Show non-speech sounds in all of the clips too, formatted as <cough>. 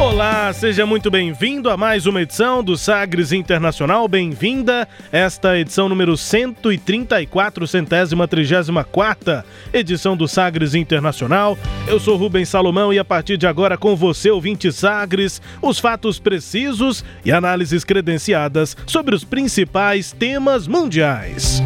Olá, seja muito bem-vindo a mais uma edição do Sagres Internacional. Bem-vinda esta edição número 134, centésima trigésima quarta edição do Sagres Internacional. Eu sou Rubens Salomão e a partir de agora com você, ouvinte Sagres, os fatos precisos e análises credenciadas sobre os principais temas mundiais.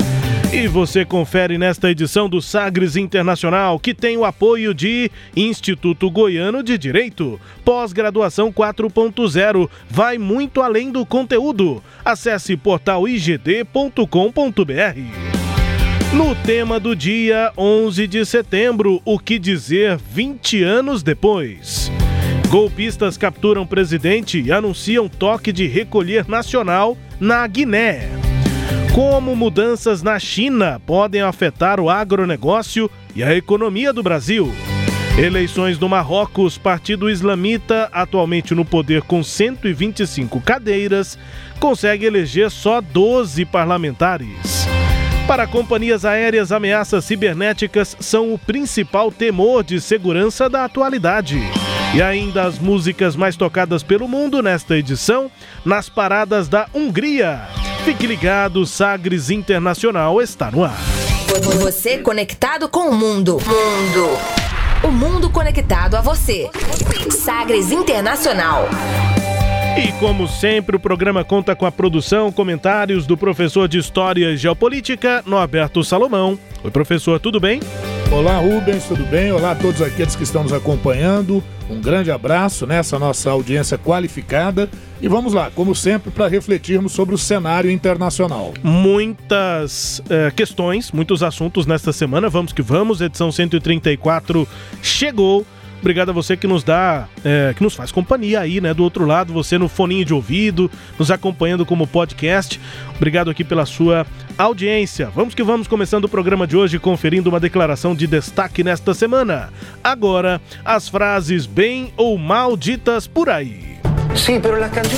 E você confere nesta edição do Sagres Internacional, que tem o apoio de Instituto Goiano de Direito. Pós-graduação 4.0 vai muito além do conteúdo. Acesse portaligd.com.br. No tema do dia 11 de setembro, o que dizer 20 anos depois? Golpistas capturam presidente e anunciam toque de recolher nacional na Guiné. Como mudanças na China podem afetar o agronegócio e a economia do Brasil? Eleições no Marrocos, Partido Islamita, atualmente no poder com 125 cadeiras, consegue eleger só 12 parlamentares. Para companhias aéreas, ameaças cibernéticas são o principal temor de segurança da atualidade. E ainda as músicas mais tocadas pelo mundo nesta edição, nas paradas da Hungria. Fique ligado, Sagres Internacional está no ar. Você conectado com o mundo. Mundo. O mundo conectado a você. Sagres Internacional. E como sempre, o programa conta com a produção, comentários do professor de História e Geopolítica, Norberto Salomão. Oi, professor, tudo bem? Olá, Rubens, tudo bem? Olá a todos aqueles que estão nos acompanhando. Um grande abraço nessa nossa audiência qualificada. E vamos lá, como sempre, para refletirmos sobre o cenário internacional. Muitas é, questões, muitos assuntos nesta semana. Vamos que vamos. Edição 134 chegou. Obrigado a você que nos dá, é, que nos faz companhia aí, né? Do outro lado, você no foninho de ouvido, nos acompanhando como podcast. Obrigado aqui pela sua audiência. Vamos que vamos, começando o programa de hoje, conferindo uma declaração de destaque nesta semana. Agora, as frases bem ou mal ditas por aí. Sim, pero la canción...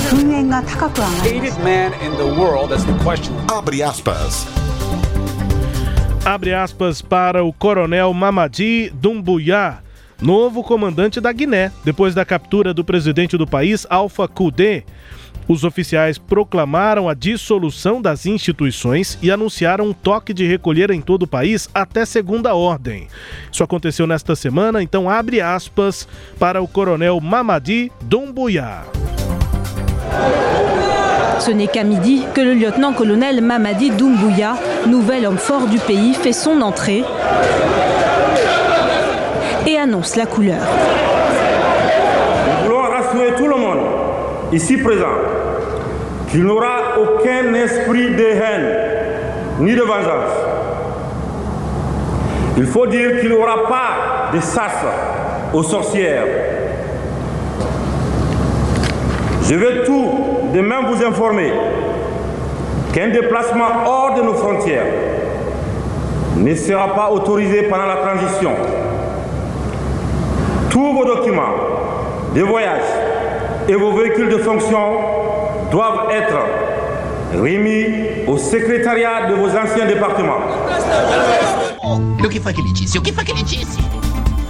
Abre aspas. Abre aspas para o coronel Mamadi Doumbouya, novo comandante da Guiné, depois da captura do presidente do país, Alpha Condé. Os oficiais proclamaram a dissolução das instituições e anunciaram um toque de recolher em todo o país até segunda ordem. Isso aconteceu nesta semana, então abre aspas para o coronel Mamadi Doumbouya. Ce n'est qu'à midi que le lieutenant-colonel Mamadi Doumbouya, nouvel homme fort du pays, fait son entrée et annonce la couleur. Nous voulons rassurer tout le monde ici présent qu'il n'y aura aucun esprit de haine ni de vengeance. Il faut dire qu'il n'y aura pas de chasse aux sorcières. Je veux tout de même vous informer qu'un déplacement hors de nos frontières ne sera pas autorisé pendant la transition. Tous vos documents de voyage et vos véhicules de fonction doivent être remis au secrétariat de vos anciens départements. O que foi que ele disse? O que foi que ele disse?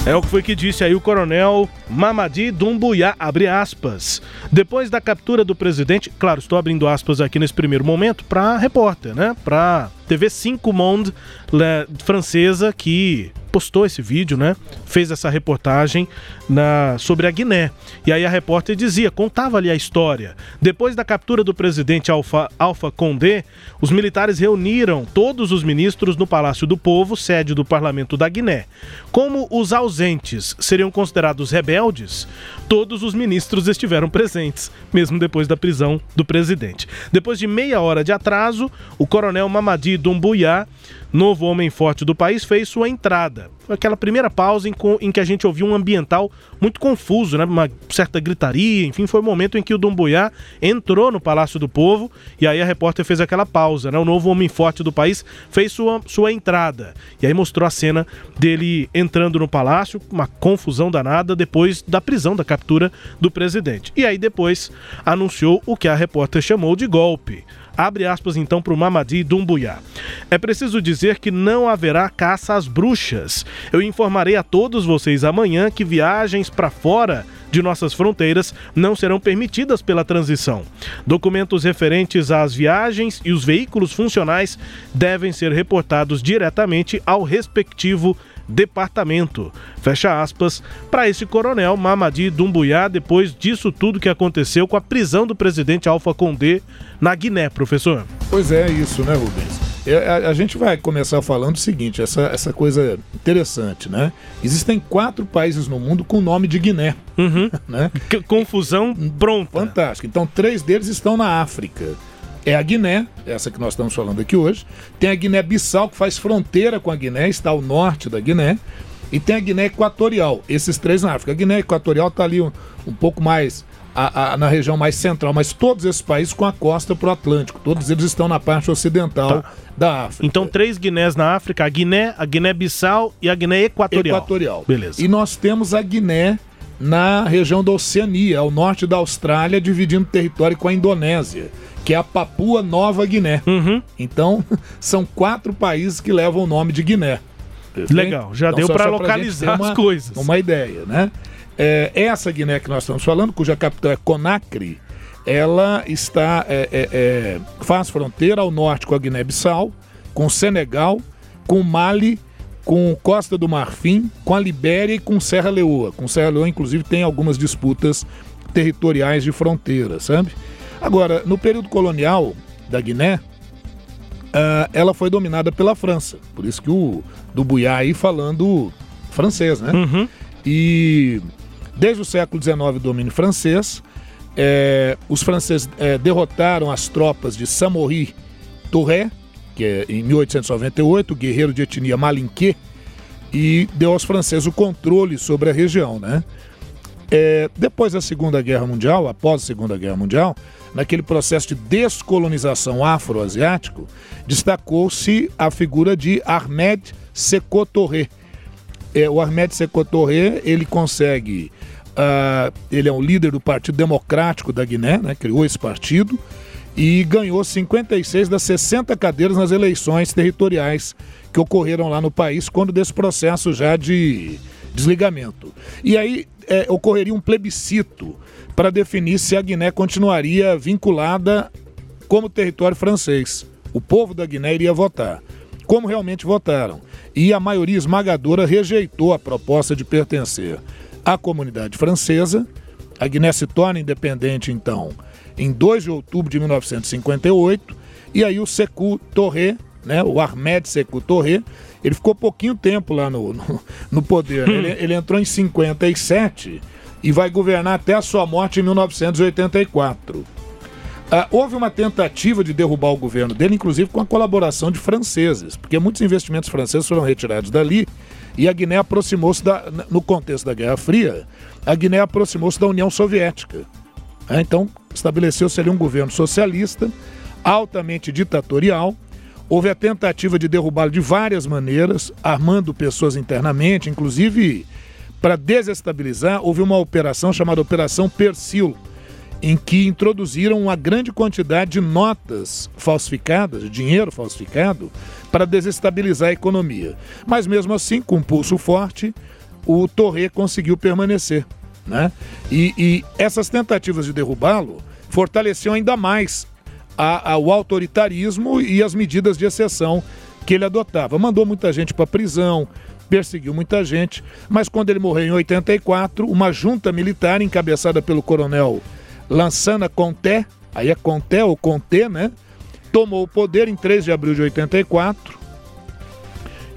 É o que foi que disse aí o coronel Mamadi Doumbouya, abre aspas. Depois da captura do presidente, claro, estou abrindo aspas aqui nesse primeiro momento, para repórter, né? Para TV 5 Monde francesa que postou esse vídeo, né? Fez essa reportagem na, sobre a Guiné. E aí a repórter dizia, contava ali a história. Depois da captura do presidente Alpha, Alpha Condé, os militares reuniram todos os ministros no Palácio do Povo, sede do parlamento da Guiné. Como os ausentes seriam considerados rebeldes, todos os ministros estiveram presentes, mesmo depois da prisão do presidente. Depois de meia hora de atraso, o coronel Mamadi Doumbouya novo homem forte do país, fez sua entrada. Aquela primeira pausa em, em, que a gente ouviu um ambiental muito confuso, né? Uma certa gritaria, enfim, foi o momento em que o Dumbuiá entrou no Palácio do Povo e aí a repórter fez aquela pausa, né? O novo homem forte do país fez sua, sua entrada e aí mostrou a cena dele entrando no palácio, uma confusão danada depois da prisão, da captura do presidente. E aí depois anunciou o que a repórter chamou de golpe. Abre aspas então para o Mamadi Dumbuya. É preciso dizer que não haverá caça às bruxas. Eu informarei a todos vocês amanhã que viagens para fora de nossas fronteiras não serão permitidas pela transição. Documentos referentes às viagens e os veículos funcionais devem ser reportados diretamente ao respectivo departamento. Fecha aspas para esse coronel Mamadi Dumbuya depois disso tudo que aconteceu com a prisão do presidente Alfa Condé na Guiné, professor. Pois é, isso, né, Rubens? É, a, a, gente vai começar falando o seguinte, essa, essa coisa interessante, né? Existem quatro países no mundo com o nome de Guiné. Uhum. <laughs> Né? confusão pronta. Fantástico. Então, três deles estão na África é a Guiné, essa que nós estamos falando aqui hoje. Tem a Guiné-Bissau, que faz fronteira com a Guiné, está ao norte da Guiné. E tem a Guiné Equatorial, esses três na África. A Guiné Equatorial está ali um, um, pouco mais a, a, na região mais central, mas todos esses países com a costa para o Atlântico, todos eles estão na parte ocidental tá. da África. Então, três Guinés na África: a Guiné, a Guiné-Bissau e a Guiné Equatorial. Equatorial. Beleza. E nós temos a Guiné na região da Oceania, ao norte da Austrália, dividindo território com a Indonésia que é a Papua Nova Guiné. Uhum. Então, <laughs> são quatro países que levam o nome de Guiné. Legal, já então, deu para localizar uma, as coisas. Uma ideia, né? É, essa Guiné que nós estamos falando, cuja capital é Conakry, ela está é, é, é faz fronteira ao norte com a Guiné-Bissau, com Senegal, com Mali, com Costa do Marfim, com a Libéria e com Serra Leoa. Com Serra Leoa, inclusive, tem algumas disputas territoriais de fronteira, sabe? Agora, no período colonial da Guiné, uh, ela foi dominada pela França. Por isso que o do Buiá aí falando francês, né? Uhum. E desde o século XIX, domínio francês, é, os franceses é, derrotaram as tropas de Samori Touré, que é em 1898, guerreiro de etnia malinquê, e deu aos franceses o controle sobre a região, né? É, depois da Segunda Guerra Mundial, após a Segunda Guerra Mundial, naquele processo de descolonização afroasiático, destacou-se a figura de Ahmed Sekou Touré. É, o Ahmed Sekou Touré, ele consegue, uh, ele é um líder do Partido Democrático da Guiné, né, criou esse partido, e ganhou 56 das 60 cadeiras nas eleições territoriais que ocorreram lá no país, quando desse processo já de desligamento. E aí é, ocorreria um plebiscito para definir se a Guiné continuaria vinculada como território francês. O povo da Guiné iria votar. Como realmente votaram. E a maioria esmagadora rejeitou a proposta de pertencer à comunidade francesa. A Guiné se torna independente, então, em 2 de outubro de 1958. E aí o Sekou Touré, né, o Ahmed Sekou Touré, ele ficou pouquinho tempo lá no, no, no poder. Né? Ele, ele entrou em 57 e vai governar até a sua morte em 1984. Ah, houve uma tentativa de derrubar o governo dele, inclusive com a colaboração de franceses, porque muitos investimentos franceses foram retirados dali e a Guiné aproximou-se, no contexto da Guerra Fria, a Guiné aproximou-se da União Soviética. É, então, estabeleceu-se ali um governo socialista, altamente ditatorial. Houve a tentativa de derrubá-lo de várias maneiras, armando pessoas internamente, inclusive para desestabilizar, houve uma operação chamada Operação Persil, em que introduziram uma grande quantidade de notas falsificadas, dinheiro falsificado, para desestabilizar a economia. Mas mesmo assim, com um pulso forte, o Torre conseguiu permanecer. Né? E, e essas tentativas de derrubá-lo fortaleciam ainda mais a, a, o autoritarismo e as medidas de exceção que ele adotava. Mandou muita gente para prisão, perseguiu muita gente, mas quando ele morreu em 84, uma junta militar encabeçada pelo coronel Lansana Conté, aí é Conté ou Conté, né? Tomou o poder em 3 de abril de 84.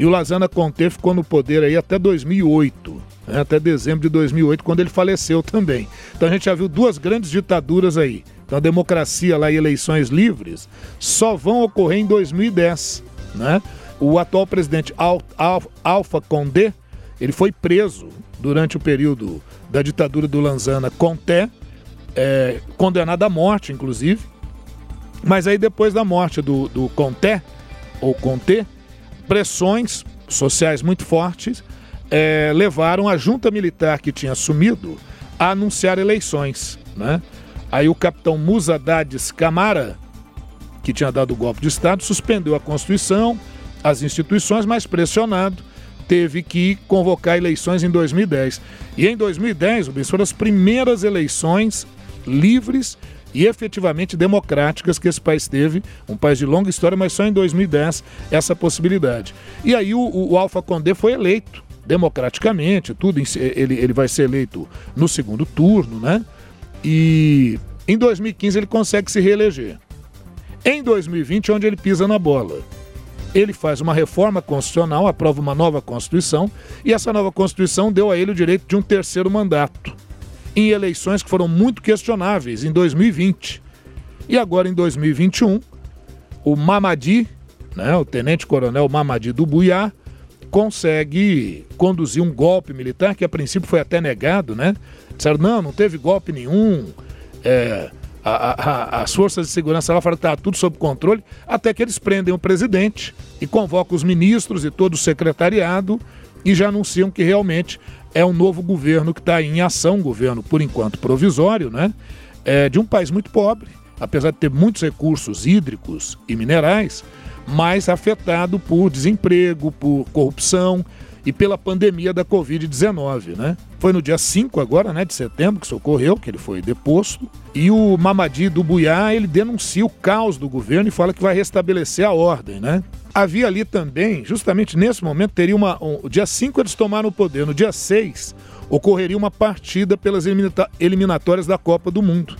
E o Lansana Conté ficou no poder aí até 2008, né? até dezembro de 2008, quando ele faleceu também. Então a gente já viu duas grandes ditaduras aí. Então a democracia lá e eleições livres só vão ocorrer em 2010, né? O atual presidente Al, Al, Alpha Condé Ele foi preso durante o período da ditadura do Lanzana Conté, é, condenado à morte, inclusive. Mas aí, depois da morte do, do Conté, ou Conté, pressões sociais muito fortes é, levaram a junta militar que tinha assumido a anunciar eleições. Né? Aí o capitão Musadades Camara, que tinha dado o golpe de Estado, suspendeu a Constituição, as instituições, mas pressionado, teve que convocar eleições em 2010. E em 2010, Rubens, foram as primeiras eleições livres e efetivamente democráticas que esse país teve, um país de longa história, mas só em 2010 essa possibilidade. E aí o, o Alfa Condé foi eleito democraticamente, tudo ele, ele vai ser eleito no segundo turno, né? E em 2015 ele consegue se reeleger. Em 2020, onde ele pisa na bola, ele faz uma reforma constitucional, aprova uma nova Constituição, e essa nova Constituição deu a ele o direito de um terceiro mandato, em eleições que foram muito questionáveis em 2020. E agora, em 2021, o Mamadi, né, o tenente-coronel Mamadi do Buiá, consegue conduzir um golpe militar que a princípio foi até negado, né? Disseram, não, não teve golpe nenhum. É, a, a, as forças de segurança lá falaram que estava tudo sob controle, até que eles prendem o presidente e convocam os ministros e todo o secretariado e já anunciam que realmente é um novo governo que está em ação, um governo por enquanto provisório, né? É, de um país muito pobre, apesar de ter muitos recursos hídricos e minerais, mas afetado por desemprego, por corrupção e pela pandemia da Covid-19, né? Foi no dia 5 agora, né, de setembro, que isso ocorreu, que ele foi deposto. E o Mamadi do Buiá, ele denuncia o caos do governo e fala que vai restabelecer a ordem, né? Havia ali também, justamente nesse momento, teria uma. Um, dia 5 eles tomaram o poder, no dia 6 ocorreria uma partida pelas eliminatórias da Copa do Mundo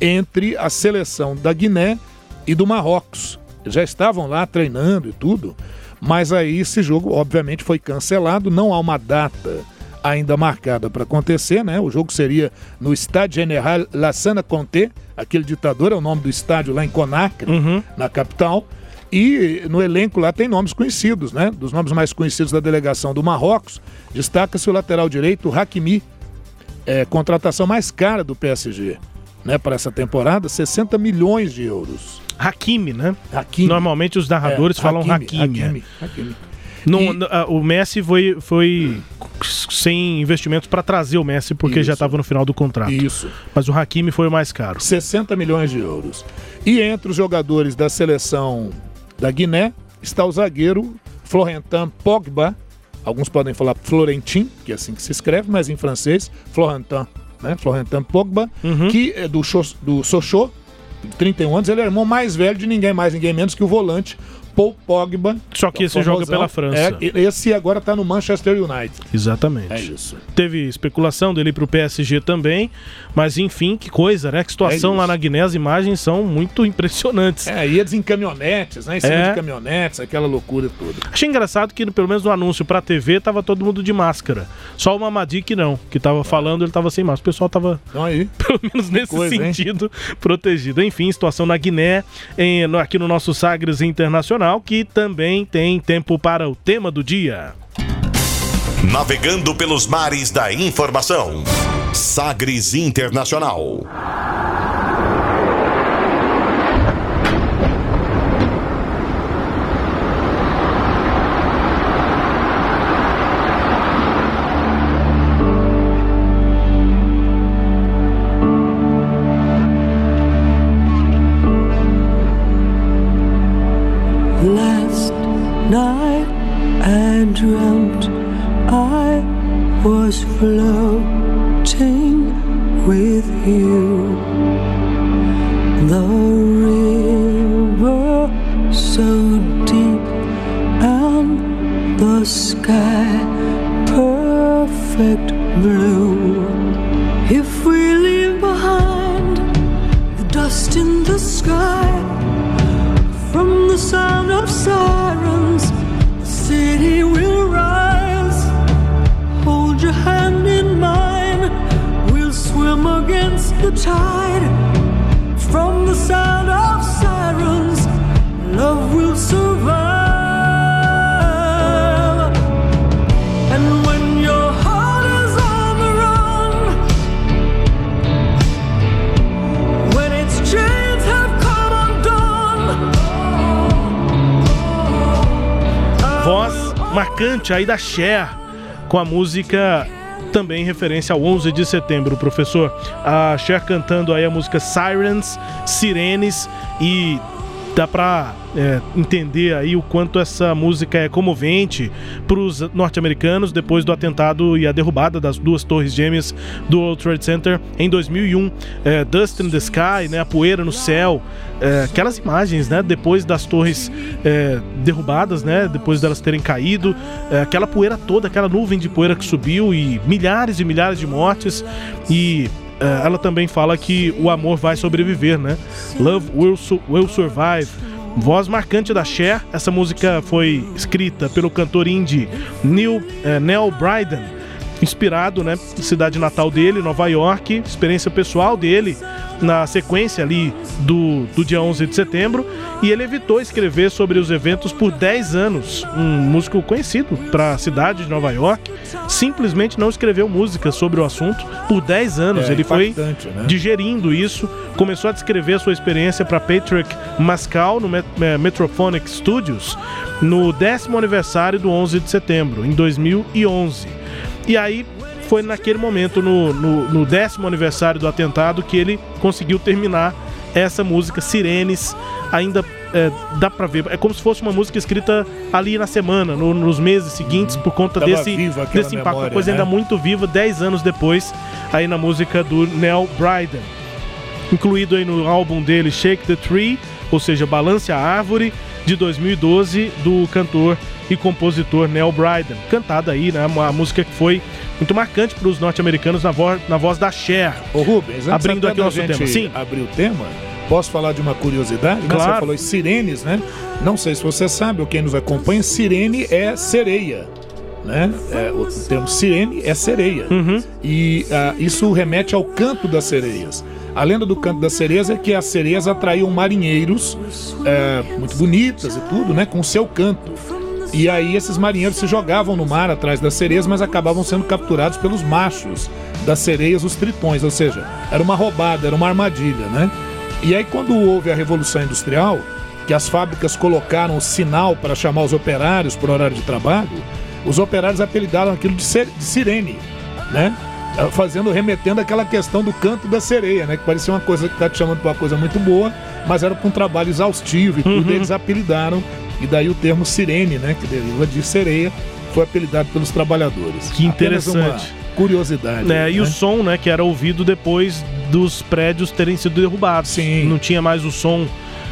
entre a seleção da Guiné e do Marrocos. Eles já estavam lá treinando e tudo, mas aí esse jogo, obviamente, foi cancelado. Não há uma data ainda marcada para acontecer, né? O jogo seria no Estádio General Lassana Conté, aquele ditador, é o nome do estádio lá em Conakry, uhum. na capital. E no elenco lá tem nomes conhecidos, né? Dos nomes mais conhecidos da delegação do Marrocos, destaca-se o lateral direito, Hakimi, é, contratação mais cara do PSG, né? Para essa temporada, 60 milhões de euros. Hakimi, né? Hakimi. Normalmente os narradores é, falam Hakimi. Hakimi. É. Hakimi. No, e... no, uh, o Messi foi, foi sem investimentos para trazer o Messi porque Isso. já estava no final do contrato. Isso. Mas o Hakimi foi o mais caro. 60 milhões de euros. E entre os jogadores da seleção da Guiné está o zagueiro Florentin Pogba. Alguns podem falar Florentin, que é assim que se escreve, mas em francês, Florentin, né? Florentin Pogba, uhum. que é do, do Sochaux, 31 anos, ele é irmão mais velho de ninguém mais, ninguém menos que o volante Paul Pogba. Só que esse joga pela França. É, esse agora está no Manchester United. Exatamente. É isso. Teve especulação dele para o PSG também, mas enfim, que coisa, né? Que situação é lá na Guiné, as imagens são muito impressionantes. É, ia em caminhonetes, né? Em cima é. de caminhonetes, aquela loucura toda. Achei engraçado que pelo menos no anúncio para TV tava todo mundo de máscara. Só o Mamadi que não, que tava falando, ele tava sem máscara. O pessoal tava, então aí. <laughs> pelo menos nesse coisa, sentido, hein? <laughs> protegido. Enfim, situação na Guiné, em, no, aqui no nosso Sagres Internacional que também tem tempo para o tema do dia. Navegando pelos mares da informação. Sagres Internacional. Dreamt I was floating with you. The river so deep and the sky perfect blue. If we leave behind the dust in the sky from the sound of sirens city will rise. Hold your hand in mine. We'll swim against the tide. From the sound of sirens, love will survive. Marcante aí da Cher com a música também em referência ao 11 de setembro, professor. A Cher cantando aí a música Sirens, Sirenes e dá para é, entender aí o quanto essa música é comovente para os norte-americanos depois do atentado e a derrubada das duas torres gêmeas do World Trade Center em 2001. É, Dust in the Sky, né, a poeira no céu, é, aquelas imagens, né, depois das torres é, derrubadas, né, depois delas terem caído, é, aquela poeira toda, aquela nuvem de poeira que subiu e milhares e milhares de mortes. E ela também fala que o amor vai sobreviver, né? Love will, su will survive. Voz marcante da Cher, essa música foi escrita pelo cantor indie Neil, é, Neil Bryden inspirado, né, cidade natal dele, Nova York, experiência pessoal dele na sequência ali do, do dia 11 de setembro, e ele evitou escrever sobre os eventos por 10 anos. Um músico conhecido para a cidade de Nova York, simplesmente não escreveu música sobre o assunto por 10 anos. É, ele foi né? digerindo isso, começou a descrever a sua experiência para Patrick Mascal no é, Metrophonic Studios no décimo aniversário do 11 de setembro, em 2011. E aí foi naquele momento, no, no, no, décimo aniversário do atentado, que ele conseguiu terminar essa música, Sirenes. Ainda é, dá pra ver, é como se fosse uma música escrita ali na semana, no, nos meses seguintes, por conta Tava desse, desse impacto. Memória, uma coisa né? ainda muito viva, dez anos depois, aí na música do Nell Bryden. Incluído aí no álbum dele Shake the Tree, ou seja, Balance a Árvore, de 2012, do cantor e compositor Neil Bryden. Cantada aí, né? Uma música que foi muito marcante para os norte-americanos na, vo na voz da Cher. Ô Rubens, abrindo aqui o nosso tema. Sim. Abrir o tema, posso falar de uma curiosidade? Né? Claro. Você falou sirenes, né? Não sei se você sabe ou quem nos acompanha, sirene é sereia. Né? É, o termo sirene é sereia. Uhum. E uh, isso remete ao canto das sereias. A lenda do canto das sereias é que as sereias atraíam marinheiros é, muito bonitas e tudo, né? Com o seu canto. E aí esses marinheiros se jogavam no mar atrás das sereias, mas acabavam sendo capturados pelos machos das sereias, os tritões, ou seja, era uma roubada, era uma armadilha, né? E aí quando houve a Revolução Industrial, que as fábricas colocaram o sinal para chamar os operários por horário de trabalho, os operários apelidaram aquilo de, de sirene, né? Fazendo, remetendo aquela questão do canto da sereia, né? Que parecia uma coisa que tá te chamando para uma coisa muito boa, mas era para um trabalho exaustivo e tudo, uhum. eles apelidaram e daí o termo sirene, né, que deriva de sereia, foi apelidado pelos trabalhadores. Que interessante. curiosidade. É, né? E o som, né, que era ouvido depois dos prédios terem sido derrubados. Sim. Não tinha mais o som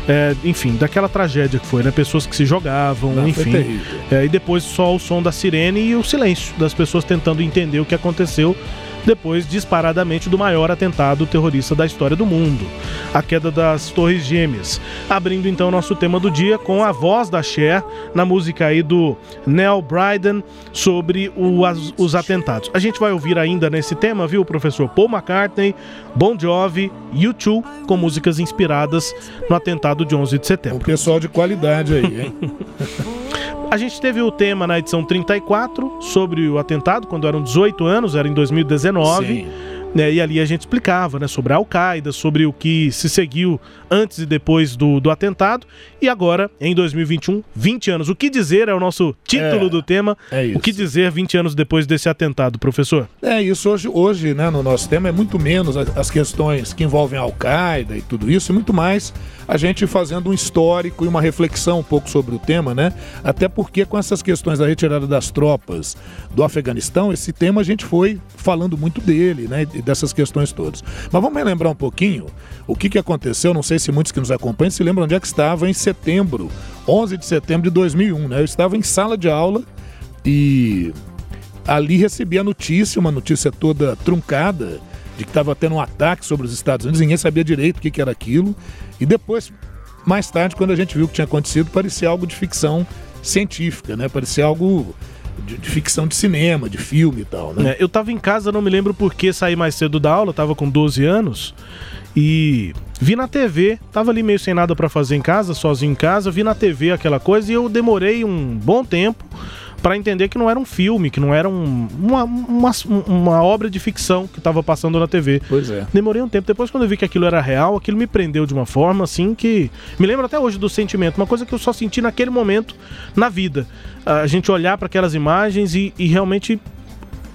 é, enfim, daquela tragédia que foi, né? Pessoas que se jogavam, Não, enfim. É, e depois só o som da sirene e o silêncio das pessoas tentando entender o que aconteceu depois disparadamente do maior atentado terrorista da história do mundo, a queda das Torres Gêmeas. Abrindo então nosso tema do dia com a voz da Cher na música aí do Neil Bryden sobre o, as, os atentados. A gente vai ouvir ainda nesse tema, viu, professor Paul McCartney, Bon Jovi, U2 com músicas inspiradas no atentado de 11 de setembro. Um pessoal de qualidade aí, hein? <laughs> A gente teve o tema na edição 34 sobre o atentado, quando eram 18 anos, era em 2019. Sim. Né, e ali a gente explicava né, sobre a Al-Qaeda, sobre o que se seguiu antes e depois do, do atentado. E agora, em 2021, 20 anos. O que dizer é o nosso título é, do tema. É isso. O que dizer 20 anos depois desse atentado, professor? É isso. Hoje, hoje né, no nosso tema, é muito menos as questões que envolvem a Al-Qaeda e tudo isso, e muito mais a gente fazendo um histórico e uma reflexão um pouco sobre o tema, né? Até porque com essas questões da retirada das tropas do Afeganistão, esse tema a gente foi falando muito dele, né? E dessas questões todas. Mas vamos relembrar um pouquinho o que, que aconteceu. Não sei se muitos que nos acompanham se lembram onde é que estava em setembro, 11 de setembro de 2001, né? Eu estava em sala de aula e ali recebi a notícia, uma notícia toda truncada de que estava tendo um ataque sobre os Estados Unidos, ninguém sabia direito o que, que era aquilo. E depois, mais tarde, quando a gente viu o que tinha acontecido, parecia algo de ficção científica, né? Parecia algo de, de, ficção de cinema, de filme e tal, né? É, eu estava em casa, não me lembro por que saí mais cedo da aula, estava com 12 anos. E vi na TV, tava ali meio sem nada para fazer em casa, sozinho em casa, vi na TV aquela coisa e eu demorei um bom tempo para entender que não era um filme, que não era um, uma, uma, uma, obra de ficção que estava passando na TV. Pois é. Demorei um tempo. Depois, quando eu vi que aquilo era real, aquilo me prendeu de uma forma assim que. Me lembro até hoje do sentimento, uma coisa que eu só senti naquele momento na vida. A gente olhar para aquelas imagens e, e realmente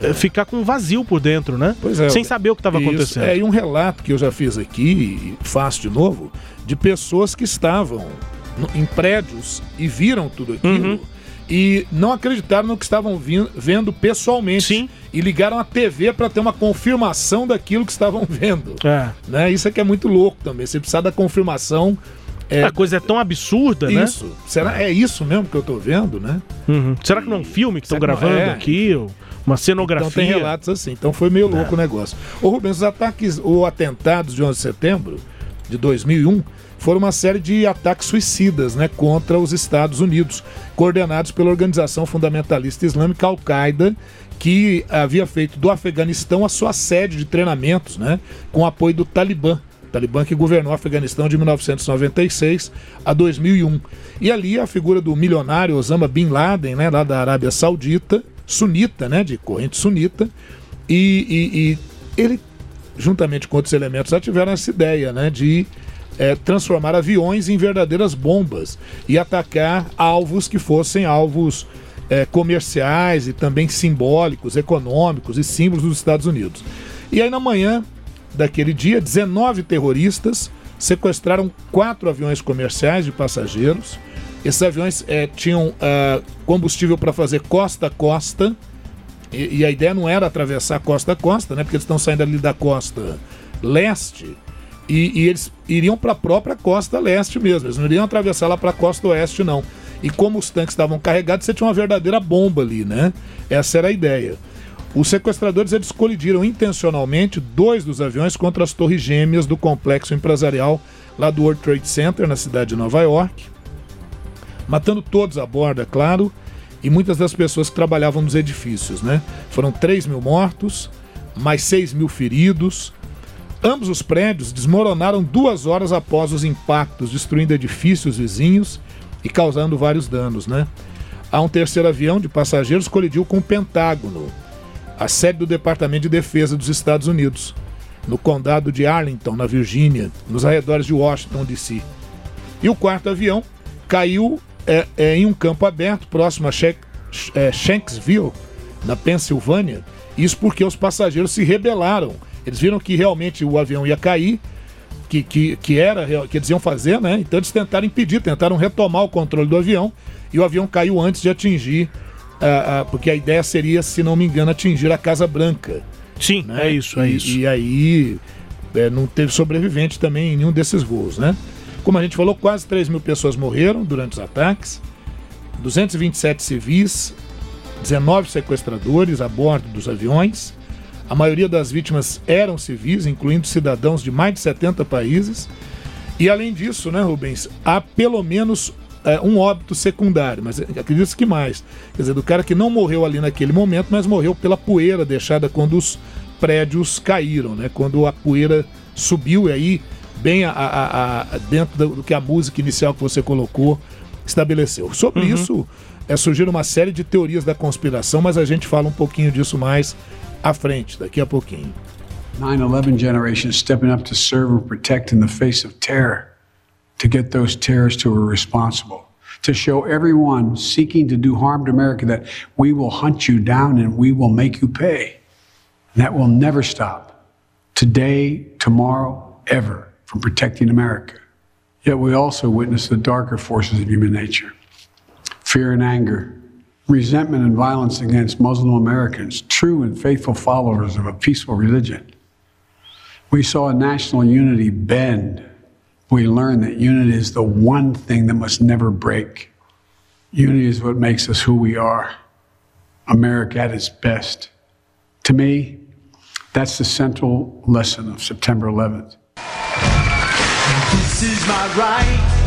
é, ficar com um vazio por dentro, né? Pois é. Sem saber o que estava acontecendo. É, e um relato que eu já fiz aqui, e faço de novo, de pessoas que estavam no, em prédios e viram tudo aquilo. Uhum. E não acreditaram no que estavam vindo, vendo pessoalmente. Sim. E ligaram a TV para ter uma confirmação daquilo que estavam <laughs> vendo. É. Né? Isso é que é muito louco também. Você precisa da confirmação é, a coisa é tão absurda, isso. né? Isso. Será é isso mesmo que eu tô vendo, né? Uhum. Será que não é um filme que estão gravando é? aqui? Ou uma cenografia? Então tem relatos assim. Então foi meio louco é. o negócio. Ô Rubens, os ataques ou atentados de 11 de setembro de 2001 foram uma série de ataques suicidas né, contra os Estados Unidos, coordenados pela organização fundamentalista islâmica Al-Qaeda, que havia feito do Afeganistão a sua sede de treinamentos, né, com apoio do Talibã. Talibã que governou o Afeganistão de 1996 a 2001. E ali a figura do milionário Osama Bin Laden, né, lá da Arábia Saudita, sunita, né, de corrente sunita, e, e, e ele, juntamente com outros elementos, já tiveram essa ideia né, de é, transformar aviões em verdadeiras bombas e atacar alvos que fossem alvos é, comerciais e também simbólicos, econômicos e símbolos dos Estados Unidos. E aí na manhã daquele dia, 19 terroristas sequestraram quatro aviões comerciais de passageiros. Esses aviões é, tinham uh, combustível para fazer costa a costa. E, e, a ideia não era atravessar costa a costa, né? Porque eles estão saindo ali da costa leste. E, e eles iriam para a própria costa leste mesmo. Eles não iriam atravessar lá para a costa oeste, não. E como os tanques estavam carregados, você tinha uma verdadeira bomba ali, né? Essa era a ideia. Os sequestradores eles colidiram intencionalmente dois dos aviões contra as torres gêmeas do complexo empresarial lá do World Trade Center, na cidade de Nova York, matando todos a bordo, é claro, e muitas das pessoas que trabalhavam nos edifícios. Né? Foram 3 mil mortos, mais 6 mil feridos. Ambos os prédios desmoronaram duas horas após os impactos, destruindo edifícios vizinhos e causando vários danos. Né? Há um terceiro avião de passageiros colidiu com o Pentágono a sede do Departamento de Defesa dos Estados Unidos, no condado de Arlington, na Virgínia, nos arredores de Washington, D.C. E o quarto avião caiu é, é, em um campo aberto próximo a é, Shanksville, na Pensilvânia. Isso porque os passageiros se rebelaram. Eles viram que realmente o avião ia cair, que, que, que era que eles iam fazer, né? Então eles tentaram impedir, tentaram retomar o controle do avião e o avião caiu antes de atingir ah, ah, porque a ideia seria, se não me engano, atingir a Casa Branca. Sim, né? é isso, é e, isso. E aí é, não teve sobrevivente também em nenhum desses voos, né? Como a gente falou, quase 3 mil pessoas morreram durante os ataques, 227 civis, 19 sequestradores a bordo dos aviões. A maioria das vítimas eram civis, incluindo cidadãos de mais de 70 países. E além disso, né, Rubens, há pelo menos é, um óbito secundário, mas acredito que mais. Quer dizer, do cara que não morreu ali naquele momento, mas morreu pela poeira deixada quando os prédios caíram, né? Quando a poeira subiu e aí, bem a, a, a, dentro do que a música inicial que você colocou estabeleceu. Sobre uhum. isso, é, surgiram uma série de teorias da conspiração, mas a gente fala um pouquinho disso mais à frente, daqui a pouquinho. 9-11 generation stepping up to serve and protect in the face of terror. to get those terrorists who are responsible, to show everyone seeking to do harm to America that we will hunt you down and we will make you pay. And that will never stop. Today, tomorrow, ever, from protecting America. Yet we also witness the darker forces of human nature fear and anger, resentment and violence against Muslim Americans, true and faithful followers of a peaceful religion. We saw national unity bend we learned that unity is the one thing that must never break. Unity is what makes us who we are, America at its best. To me, that's the central lesson of September 11th. This is my right,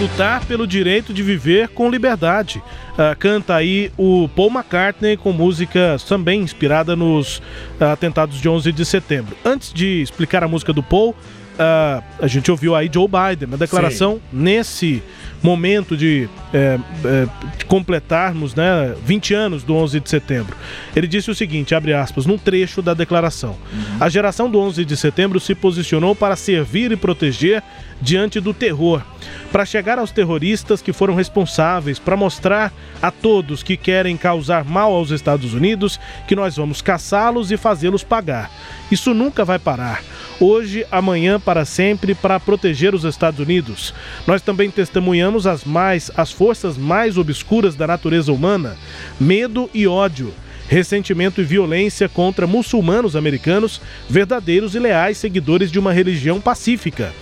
lutar pelo direito de viver com liberdade. Uh, canta aí o Paul McCartney com música também inspirada nos uh, atentados de 11 de setembro. Antes de explicar a música do Paul, uh, a gente ouviu aí Joe Biden, uma declaração Sim. nesse momento de, é, é, completarmos né, 20 anos do 11 de setembro. Ele disse o seguinte, abre aspas, num trecho da declaração. Uhum. A geração do 11 de setembro se posicionou para servir e proteger diante do terror, para chegar aos terroristas que foram responsáveis, para mostrar a todos que querem causar mal aos Estados Unidos que nós vamos caçá-los e fazê-los pagar. Isso nunca vai parar hoje, amanhã, para sempre, para proteger os Estados Unidos. Nós também testemunhamos as mais as forças mais obscuras da natureza humana, medo e ódio ressentimento e violência contra muçulmanos americanos, verdadeiros e leais seguidores de uma religião pacífica.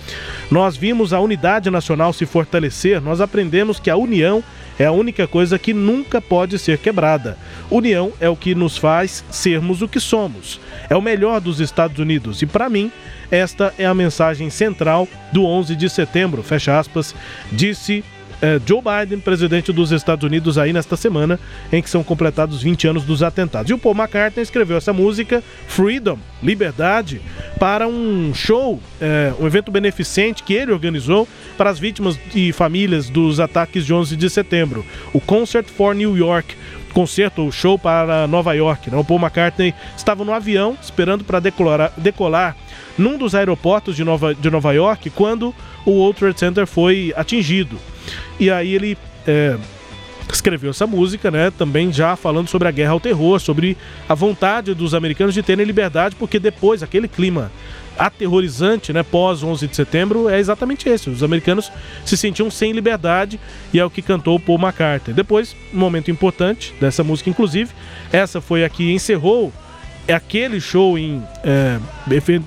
Nós vimos a unidade nacional se fortalecer, nós aprendemos que a união é a única coisa que nunca pode ser quebrada. União é o que nos faz sermos o que somos. É o melhor dos Estados Unidos e, para mim, esta é a mensagem central do 11 de setembro, fecha aspas, disse Joe Biden, presidente dos Estados Unidos, aí nesta semana, em que são completados 20 anos dos atentados. E o Paul McCartney escreveu essa música, Freedom, Liberdade, para um show, eh, um evento beneficente que ele organizou para as vítimas e famílias dos ataques de 11 de setembro, o Concert for New York concerto, o show para Nova York. Né? O Paul McCartney estava no avião esperando para decolar, decolar num dos aeroportos de Nova, de Nova York quando o World Trade Center foi atingido. E aí ele é, escreveu essa música, né? Também já falando sobre a guerra ao terror, sobre a vontade dos americanos de terem liberdade, porque depois aquele clima aterrorizante, né, pós 11 de setembro, é exatamente esse. Os americanos se sentiam sem liberdade e é o que cantou Paul McCartney. Depois, um momento importante dessa música, inclusive, essa foi a que encerrou aquele show em é,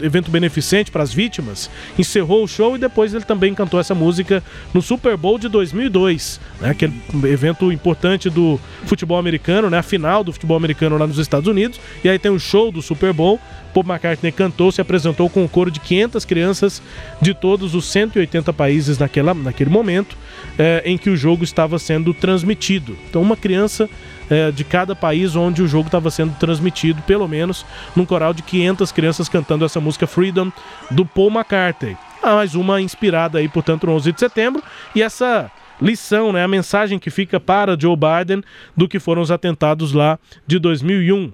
evento beneficente para as vítimas, encerrou o show e depois ele também cantou essa música no Super Bowl de 2002, né, aquele evento importante do futebol americano, né, a final do futebol americano lá nos Estados Unidos, e aí tem o show do Super Bowl, Paul McCartney cantou, se apresentou com um coro de 500 crianças de todos os 180 países naquela, naquele momento é, em que o jogo estava sendo transmitido. Então uma criança é, de cada país onde o jogo estava sendo transmitido, pelo menos num coral de 500 crianças cantando essa música Freedom do Paul McCartney. Ah, mais uma inspirada aí, portanto, no 11 de setembro. E essa lição, né, a mensagem que fica para Joe Biden do que foram os atentados lá de 2001.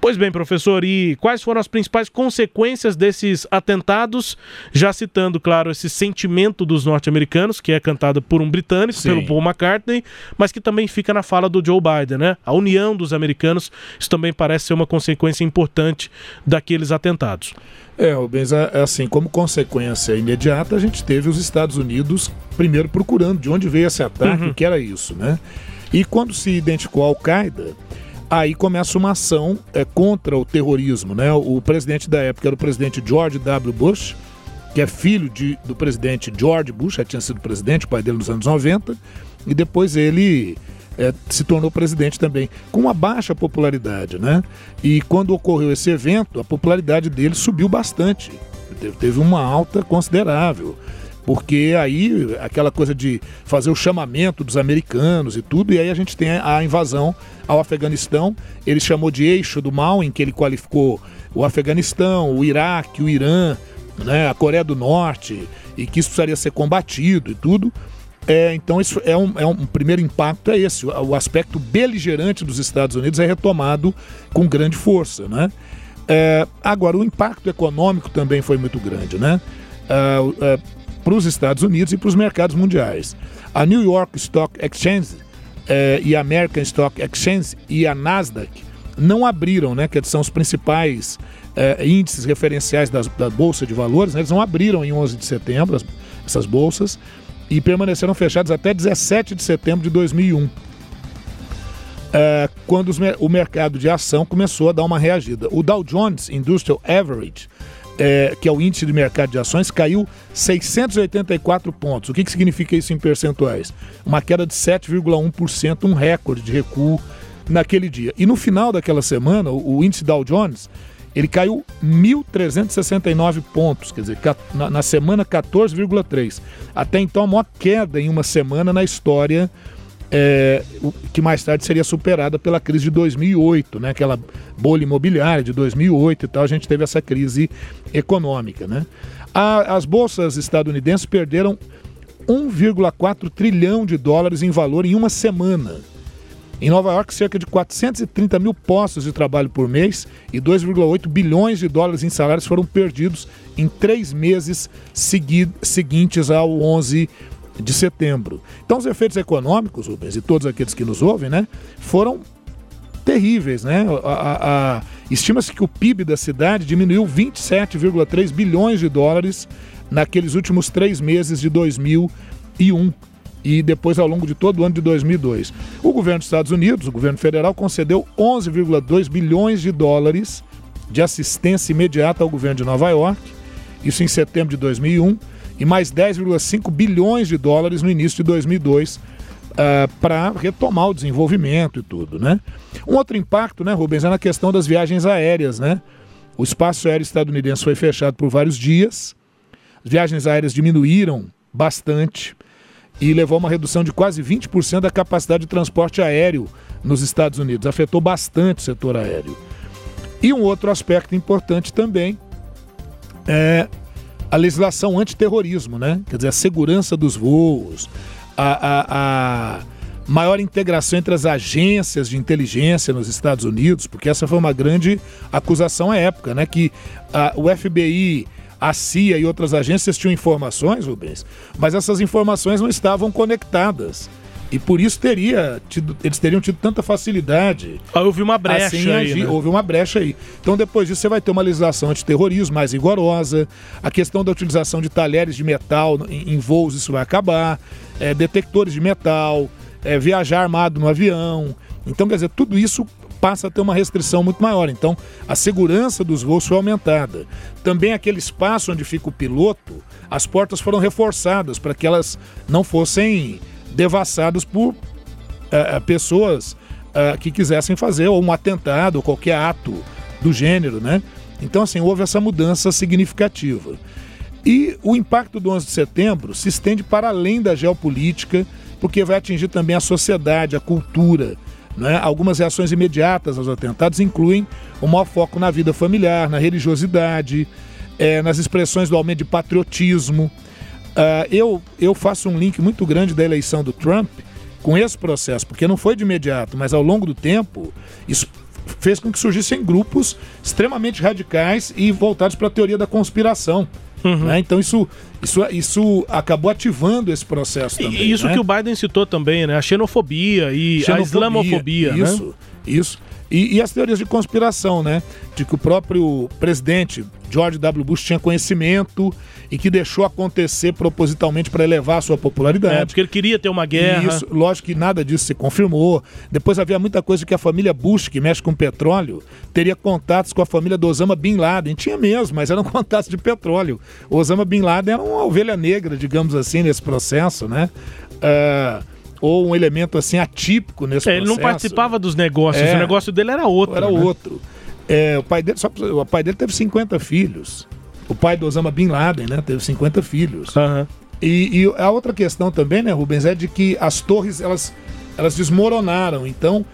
Pois bem, professor, e quais foram as principais consequências desses atentados? Já citando, claro, esse sentimento dos norte-americanos, que é cantado por um britânico, Sim. pelo Paul McCartney, mas que também fica na fala do Joe Biden, né? A união dos americanos, isso também parece ser uma consequência importante daqueles atentados. É, Rubens, é, é assim, como consequência imediata, a gente teve os Estados Unidos primeiro procurando de onde veio esse ataque, uhum. o que era isso, né? E quando se identificou a Al-Qaeda, aí começa uma ação é, contra o terrorismo, né? O presidente da época era o presidente George W. Bush, que é filho de, do presidente George Bush, já tinha sido presidente, o pai dele nos anos 90, e depois ele é, se tornou presidente também, com uma baixa popularidade, né? E quando ocorreu esse evento, a popularidade dele subiu bastante, teve uma alta considerável porque aí aquela coisa de fazer o chamamento dos americanos e tudo, e aí a gente tem a invasão ao Afeganistão. Ele chamou de eixo do mal, em que ele qualificou o Afeganistão, o Iraque, o Irã, né, a Coreia do Norte, e que isso precisaria ser combatido e tudo. É, então, isso é um, é um primeiro impacto é esse. O, o, aspecto beligerante dos Estados Unidos é retomado com grande força. Né? É, agora, o impacto econômico também foi muito grande. Né? Para os Estados Unidos e para os mercados mundiais. A New York Stock Exchange é, e a American Stock Exchange e a Nasdaq não abriram, né, que são os principais é, índices referenciais das, da Bolsa de Valores, né, eles não abriram em 11 de setembro, as, essas bolsas, e permaneceram fechados até 17 de setembro de 2001. É, quando os, o mercado de ação começou a dar uma reagida. O Dow Jones Industrial Average, é, que é o índice de mercado de ações, caiu 684 pontos. O que, que significa isso em percentuais? Uma queda de 7,1%, um recorde de recuo naquele dia. E no final daquela semana, o, o índice Dow Jones ele caiu 1.369 pontos, quer dizer, na, na semana 14,3. Até então, a maior queda em uma semana na história, é, que mais tarde seria superada pela crise de 2008, né? aquela bolha imobiliária de 2008 e tal, a gente teve essa crise econômica. Né? A- as bolsas estadunidenses perderam 1,4 trilhão de dólares em valor em uma semana. Em Nova York, cerca de 430 mil postos de trabalho por mês e 2,8 bilhões de dólares em salários foram perdidos em três meses segui- seguintes ao 11 de setembro. Então, os efeitos econômicos, Rubens, e todos aqueles que nos ouvem, né, foram terríveis, né? A- a- a- Estima-se que o PIB da cidade diminuiu 27,3 bilhões de dólares naqueles últimos três meses de 2001 e depois ao longo de todo o ano de 2002. O governo dos Estados Unidos, o governo federal, concedeu 11,2 bilhões de dólares de assistência imediata ao governo de Nova York, isso em setembro de 2001, e mais 10,5 bilhões de dólares no início de 2002 para retomar o desenvolvimento e tudo, né? Um outro impacto, né, Rubens, é na questão das viagens aéreas, né? O espaço aéreo estadunidense foi fechado por vários dias, as viagens aéreas diminuíram bastante e levou a uma redução de quase 20% da capacidade de transporte aéreo nos Estados Unidos. Afetou bastante o setor aéreo. E um outro aspecto importante também é a legislação antiterrorismo, né? Quer dizer, a segurança dos voos, a, a- a maior integração entre as agências de inteligência nos Estados Unidos, porque essa foi uma grande acusação à época, né? Que a- o FBI, a CIA e outras agências tinham informações, Rubens, mas essas informações não estavam conectadas. E por isso teria tido- eles teriam tido tanta facilidade. Aí houve uma brecha assim, aí, né? Houve uma brecha aí. Então, depois disso, você vai ter uma legislação antiterrorismo mais rigorosa. A questão da utilização de talheres de metal em, em voos, isso vai acabar. É, detectores de metal, é, viajar armado no avião. Então, quer dizer, tudo isso passa a ter uma restrição muito maior. Então, a segurança dos voos foi aumentada. Também aquele espaço onde fica o piloto, as portas foram reforçadas para que elas não fossem devassadas por eh, pessoas eh, que quisessem fazer ou um atentado ou qualquer ato do gênero, né? Então, assim, houve essa mudança significativa. E o impacto do 11 de setembro se estende para além da geopolítica, porque vai atingir também a sociedade, a cultura. Né? Algumas reações imediatas aos atentados incluem o maior foco na vida familiar, na religiosidade, eh, nas expressões do aumento de patriotismo. Ah, eu, eu faço um link muito grande da eleição do Trump com esse processo, porque não foi de imediato, mas ao longo do tempo, isso fez com que surgissem grupos extremamente radicais e voltados para a teoria da conspiração. né? Então isso, isso, isso acabou ativando esse processo também. E isso né? que o Biden citou também, né? A xenofobia e a Xenofobia, islamofobia, né? Isso, isso. E, e as teorias de conspiração, né? De que o próprio presidente George W. Bush tinha conhecimento e que deixou acontecer propositalmente para elevar a sua popularidade. É, porque ele queria ter uma guerra. Isso, lógico que nada disso se confirmou. Depois havia muita coisa que a família Bush, que mexe com petróleo, teria contatos com a família do Osama Bin Laden. Tinha mesmo, mas eram <laughs> contatos de petróleo. O Osama Bin Laden era uma ovelha negra, digamos assim, nesse processo, né? Ah, ou um elemento assim atípico nesse É, processo. ele não participava dos negócios, É. o negócio dele era outro. Era né? outro. É, o, pai dele, só, o pai dele teve 50 filhos. O pai do Osama Bin Laden, né? Teve 50 filhos. E, e a outra questão também, né, Rubens, é de que as torres, elas, elas desmoronaram. Então,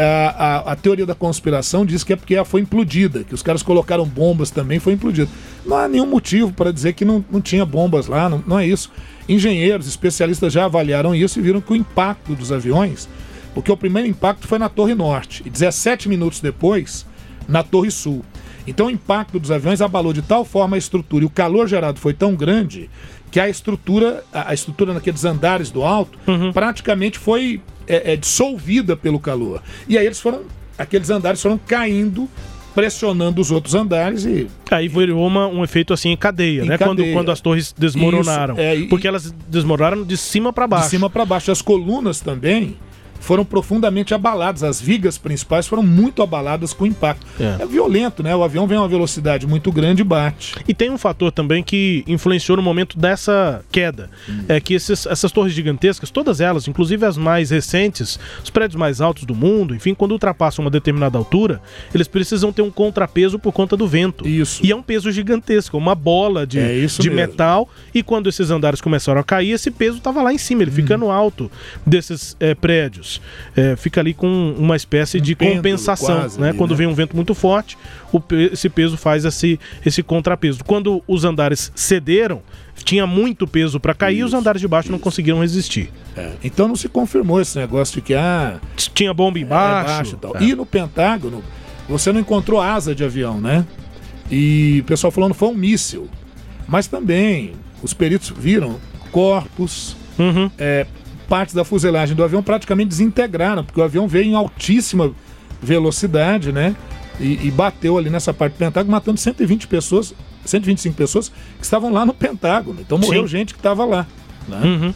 a, a, a teoria da conspiração diz que é porque ela foi implodida, que os caras colocaram bombas também, foi implodida. Não há nenhum motivo para dizer que não, não tinha bombas lá, não, não é isso. Engenheiros, especialistas já avaliaram isso e viram que o impacto dos aviões, porque o primeiro impacto foi na Torre Norte, e 17 minutos depois, na Torre Sul. Então o impacto dos aviões abalou de tal forma a estrutura e o calor gerado foi tão grande que a estrutura, a a estrutura naqueles andares do alto, praticamente foi é, é, dissolvida pelo calor. E aí eles foram, aqueles andares foram caindo, pressionando os outros andares e Aí virou uma- um efeito assim em cadeia, Em né? Quando, cadeia. quando as torres desmoronaram. Isso, é, e- porque elas desmoronaram de cima para baixo. de cima para baixo. As colunas também foram profundamente abaladas. As vigas principais foram muito abaladas com o impacto. É. é violento, né? O avião vem a uma velocidade muito grande e bate. E tem um fator também que influenciou no momento dessa queda. Hum. É que esses, essas torres gigantescas, todas elas, inclusive as mais recentes, os prédios mais altos do mundo, enfim, quando ultrapassam uma determinada altura, eles precisam ter um contrapeso por conta do vento. Isso. E é um peso gigantesco, uma bola de, é de metal. E quando esses andares começaram a cair, esse peso estava lá em cima, ele hum. fica no alto desses é, prédios. É, fica ali com uma espécie um de compensação. Quase, né? Ali, quando né? vem um vento muito forte, o, esse peso faz esse, esse contrapeso. Quando os andares cederam, tinha muito peso para cair isso, e os andares de baixo isso. não conseguiram resistir. É, então não se confirmou esse negócio de que ah, tinha bomba embaixo. É, e, e no Pentágono, você não encontrou asa de avião, né? E o pessoal falando foi um míssil. Mas também os peritos viram corpos, uhum. é, partes da fuselagem do avião praticamente desintegraram, porque o avião veio em altíssima velocidade, né? E, e bateu ali nessa parte do Pentágono, matando 120 pessoas, 125 pessoas que estavam lá no Pentágono. Então morreu Sim. gente que estava lá. Né? Uhum.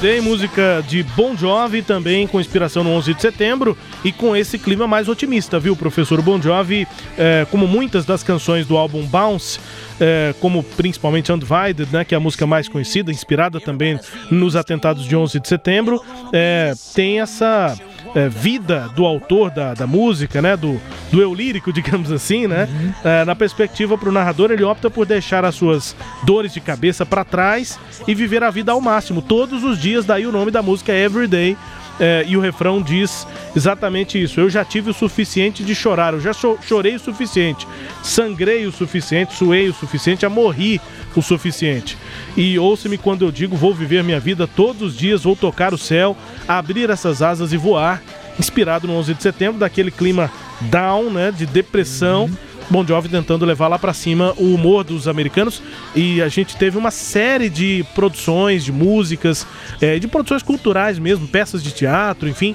Day. Everyday, música de Bon Jovi, também com inspiração no 11 de setembro e com esse clima mais otimista, viu, professor Bon Jovi? É, como muitas das canções do álbum Bounce, é, como principalmente Undivided, né, que é a música mais conhecida, inspirada também nos atentados de 11 de setembro, é, tem essa é, vida do autor da, da música, né, do, do eu lírico, <laughs> digamos assim, né, uhum. na perspectiva para o narrador, ele opta por deixar as suas dores de cabeça para trás e viver a vida ao máximo, todos os dias, daí o nome da música é Everyday, é, e o refrão diz exatamente isso. Eu já tive o suficiente de chorar, eu já chorei o suficiente, sangrei o suficiente, suei o suficiente, já morri o suficiente. E ouça-me quando eu digo: vou viver minha vida todos os dias, vou tocar o céu, abrir essas asas e voar. Inspirado no 11 de setembro, daquele clima down, né, de depressão. Uhum Bon Jovi tentando levar lá para cima o humor dos americanos e a gente teve uma série de produções, de músicas, é, de produções culturais mesmo, peças de teatro, enfim,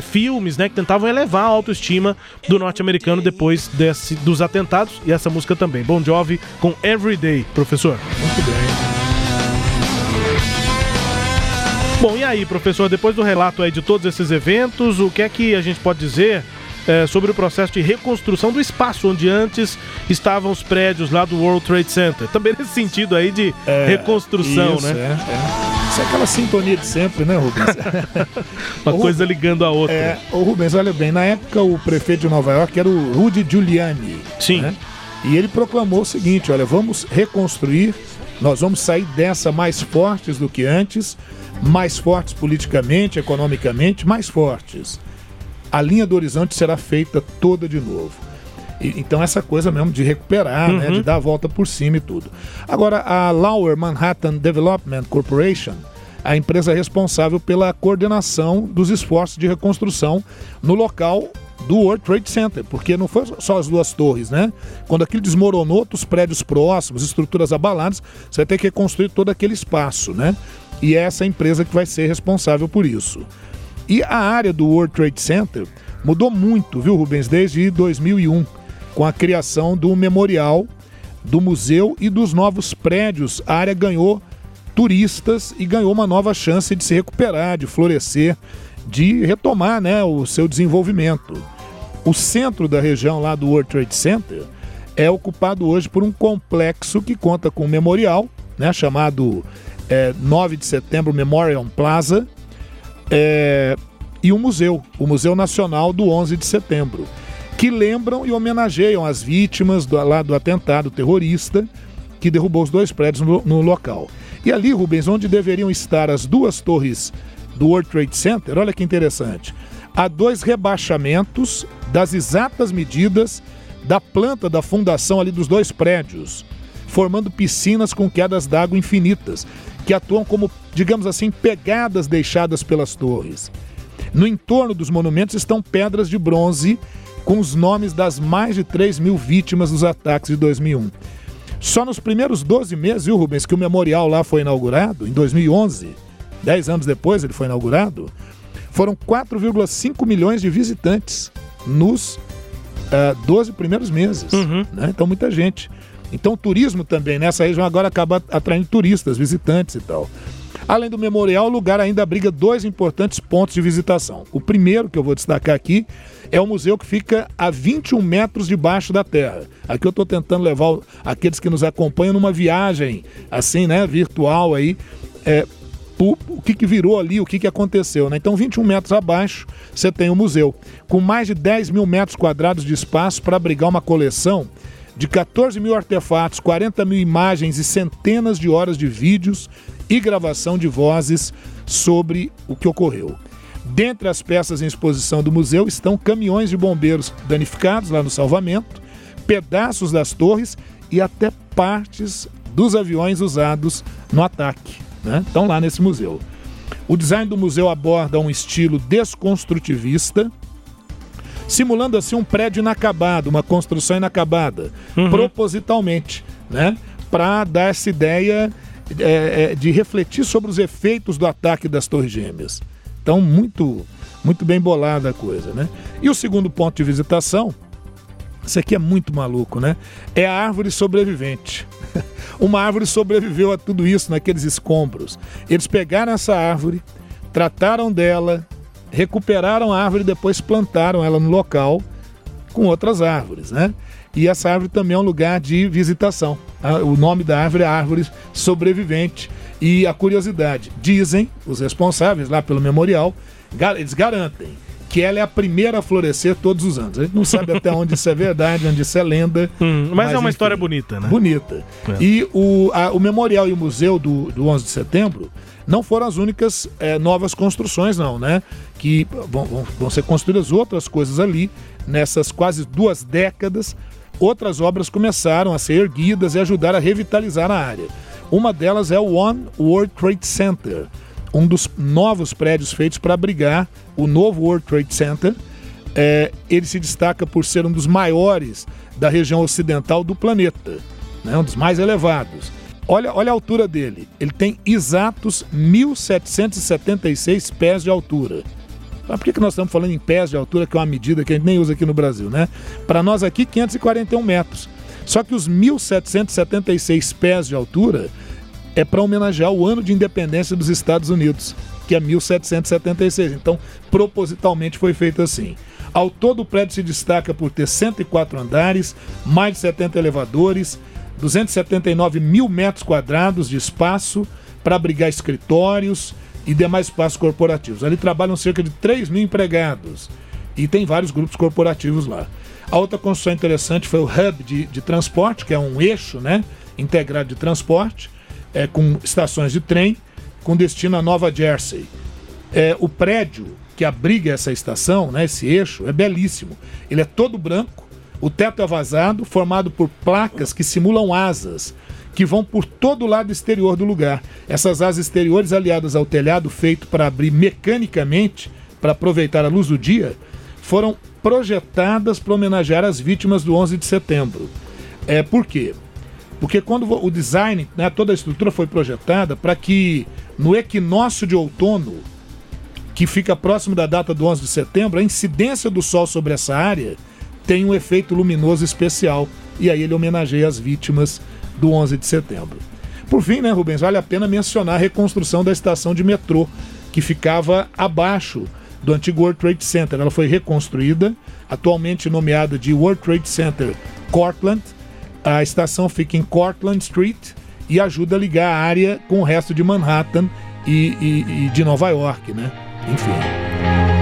filmes, né, que tentavam elevar a autoestima do norte-americano depois desse, dos atentados e essa música também. Bon Jovi com Everyday, professor. Muito bem. Bom, e aí, professor, depois do relato aí de todos esses eventos, o que é que a gente pode dizer é, sobre o processo de reconstrução do espaço onde antes estavam os prédios lá do World Trade Center. Também nesse sentido aí de é, reconstrução, isso, né? É, é. Isso é aquela sintonia de sempre, né, Rubens? <laughs> Uma coisa ligando a outra. É, ô Rubens, olha bem, na época o prefeito de Nova York era o Rudy Giuliani. Sim. Né? E ele proclamou o seguinte: olha, vamos reconstruir, nós vamos sair dessa mais fortes do que antes, mais fortes politicamente, economicamente, mais fortes a linha do horizonte será feita toda de novo. E, então essa coisa mesmo de recuperar, uhum. né, de dar a volta por cima e tudo. Agora, a Lower Manhattan Development Corporation, a empresa responsável pela coordenação dos esforços de reconstrução no local do World Trade Center, porque não foi só as duas torres, né? Quando aquilo desmoronou, outros prédios próximos, estruturas abaladas, você vai ter que reconstruir todo aquele espaço, né? E é essa empresa que vai ser responsável por isso. E a área do World Trade Center mudou muito, viu, Rubens, desde 2001, com a criação do memorial, do museu e dos novos prédios. A área ganhou turistas e ganhou uma nova chance de se recuperar, de florescer, de retomar né, o seu desenvolvimento. O centro da região lá do World Trade Center é ocupado hoje por um complexo que conta com um memorial, né, chamado é, 9 de setembro Memorial Plaza, é, e um museu, o Museu Nacional do 11 de Setembro, que lembram e homenageiam as vítimas do, lá do atentado terrorista que derrubou os dois prédios no, no local. E ali, Rubens, onde deveriam estar as duas torres do World Trade Center, olha que interessante. Há dois rebaixamentos das exatas medidas da planta da fundação ali dos dois prédios, formando piscinas com quedas d'água infinitas, que atuam como, digamos assim, pegadas deixadas pelas torres. No entorno dos monumentos estão pedras de bronze com os nomes das mais de 3 mil vítimas dos ataques de 2001. Só nos primeiros 12 meses, viu, Rubens, que o memorial lá foi inaugurado, em 2011, 10 anos depois ele foi inaugurado, foram 4,5 milhões de visitantes nos uh, 12 primeiros meses. Uhum. Né? Então, muita gente. Então, o turismo também, nessa região agora acaba atraindo turistas, visitantes e tal. Além do memorial, o lugar ainda abriga dois importantes pontos de visitação. O primeiro que eu vou destacar aqui é o museu que fica a 21 metros debaixo da terra. Aqui eu estou tentando levar aqueles que nos acompanham numa viagem assim, né, virtual aí, é, o, o que, que virou ali, o que, que aconteceu. Né? Então, 21 metros abaixo, você tem o museu, com mais de 10 mil metros quadrados de espaço para abrigar uma coleção de 14 mil artefatos, 40 mil imagens e centenas de horas de vídeos e gravação de vozes sobre o que ocorreu. Dentre as peças em exposição do museu estão caminhões de bombeiros danificados lá no salvamento, pedaços das torres e até partes dos aviões usados no ataque. Né? Estão lá nesse museu. O design do museu aborda um estilo desconstrutivista, simulando assim um prédio inacabado, uma construção inacabada, propositalmente, né? Para dar essa ideia é, é, de refletir sobre os efeitos do ataque das Torres Gêmeas. Então, muito, muito bem bolada a coisa, né? E o segundo ponto de visitação, isso aqui é muito maluco, né? É a árvore sobrevivente. <laughs> Uma árvore sobreviveu a tudo isso naqueles escombros. Eles pegaram essa árvore, trataram dela, recuperaram a árvore e depois plantaram ela no local com outras árvores, né? E essa árvore também é um lugar de visitação. O nome da árvore é árvore sobrevivente. E a curiosidade, dizem os responsáveis lá pelo memorial, eles garantem que ela é a primeira a florescer todos os anos. A gente não sabe até <laughs> onde isso é verdade, onde isso é lenda. mas é uma enfim, história bonita, né? Bonita. É. E o, a- o memorial e o museu do, do 11 de setembro não foram as únicas eh, novas construções, não, né? Que vão, vão- vão ser construídas outras coisas ali nessas quase duas décadas. Outras obras começaram a ser erguidas e ajudar a revitalizar a área. Uma delas é o One World Trade Center, um dos novos prédios feitos para abrigar o novo World Trade Center. É, ele se destaca por ser um dos maiores da região ocidental do planeta, né, um dos mais elevados. Olha, olha a altura dele. Ele tem exatos 1.776 pés de altura. Mas por que, que nós estamos falando em pés de altura, que é uma medida que a gente nem usa aqui no Brasil, né? Para nós aqui, 541 metros. Só que os 1.776 pés de altura é para homenagear o ano de independência dos Estados Unidos, que é 1776. Então, propositalmente foi feito assim. Ao todo, o prédio se destaca por ter 104 andares, mais de 70 elevadores, 279 mil metros quadrados de espaço para abrigar escritórios e demais espaços corporativos. Ali trabalham cerca de 3 mil empregados e tem vários grupos corporativos lá. A outra construção interessante foi o hub de, de transporte, que é um eixo né, integrado de transporte, é, com estações de trem, com destino a Nova Jersey. É, o prédio que abriga essa estação, né, esse eixo, é belíssimo. Ele é todo branco, o teto é vazado, formado por placas que simulam asas, que vão por todo o lado exterior do lugar. Essas asas exteriores, aliadas ao telhado feito para abrir mecanicamente, para aproveitar a luz do dia, foram projetadas para homenagear as vítimas do 11 de setembro. É, por quê? Porque quando o design, né, toda a estrutura foi projetada para que no equinócio de outono, que fica próximo da data do 11 de setembro, a incidência do sol sobre essa área tem um efeito luminoso especial. E aí ele homenageia as vítimas do 11 de setembro. Por fim, né, Rubens, vale a pena mencionar a reconstrução da estação de metrô, que ficava abaixo do antigo World Trade Center. Ela foi reconstruída, atualmente nomeada de World Trade Center Cortland. A estação fica em Cortland Street e ajuda a ligar a área com o resto de Manhattan e, e- e de Nova York, né? Enfim.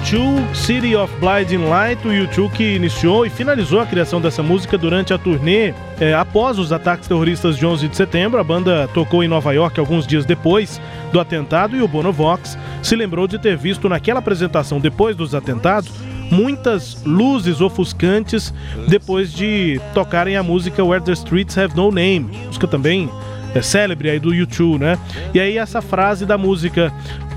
U2, City of Blinding Light, o U2 que iniciou e finalizou a criação dessa música durante a turnê é, após os ataques terroristas de 11 de setembro. A banda tocou em Nova York alguns dias depois do atentado e o Bono Vox se lembrou de ter visto naquela apresentação depois dos atentados muitas luzes ofuscantes depois de tocarem a música Where the Streets Have No Name, música também é célebre aí do YouTube, né? E aí essa frase da música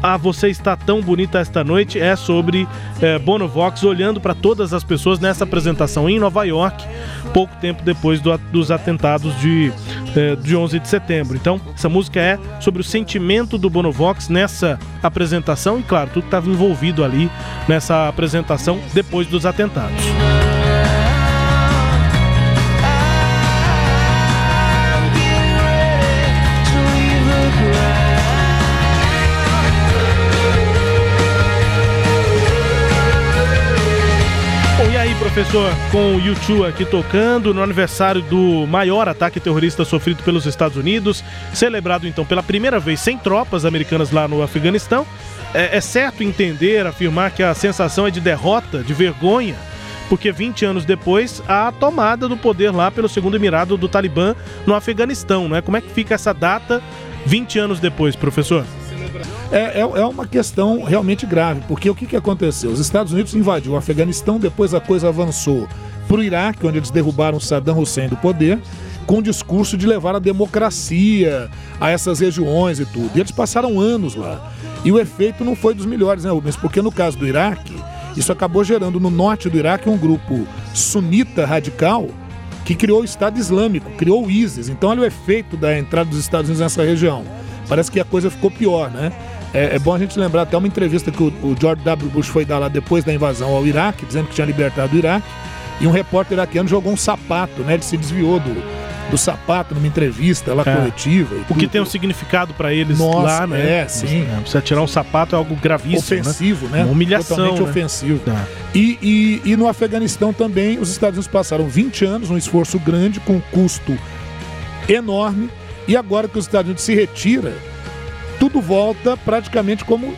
Ah, você está tão bonita esta noite é sobre é, Bono Vox olhando para todas as pessoas nessa apresentação em Nova York, pouco tempo depois do, dos atentados de, é, de 11 de setembro. Então, essa música é sobre o sentimento do Bono Vox nessa apresentação e, claro, tudo que estava envolvido ali nessa apresentação depois dos atentados. Professor, com o YouTube aqui tocando no aniversário do maior ataque terrorista sofrido pelos Estados Unidos, celebrado então pela primeira vez sem tropas americanas lá no Afeganistão. É, é certo entender, afirmar que a sensação é de derrota, de vergonha, porque 20 anos depois, a tomada do poder lá pelo segundo emirado do Talibã no Afeganistão, né? Como é que fica essa data 20 anos depois, professor? É, é, é uma questão realmente grave, porque o que, que aconteceu? Os Estados Unidos invadiu o Afeganistão, depois a coisa avançou para o Iraque, onde eles derrubaram Saddam Hussein do poder, com o discurso de levar a democracia a essas regiões e tudo. E eles passaram anos lá. E o efeito não foi dos melhores, né, Rubens? Porque no caso do Iraque, isso acabou gerando no norte do Iraque um grupo sunita radical que criou o Estado Islâmico, criou o ISIS. Então, olha o efeito da entrada dos Estados Unidos nessa região. Parece que a coisa ficou pior, né? É, é bom a gente lembrar até uma entrevista que o, o George W. Bush foi dar lá depois da invasão ao Iraque, dizendo que tinha libertado o Iraque, e um repórter iraquiano jogou um sapato, né? Ele se desviou do, do sapato numa entrevista lá É. coletiva. e O que tem um significado para eles Nossa, lá, né? é, sim. Você tirar um sapato é algo gravíssimo, ofensivo, né? Uma humilhação, Totalmente né? ofensivo. Tá. E, e, e no Afeganistão também, os Estados Unidos passaram 20 anos, um esforço grande, com um custo enorme, e agora que os Estados Unidos se retira, tudo volta praticamente como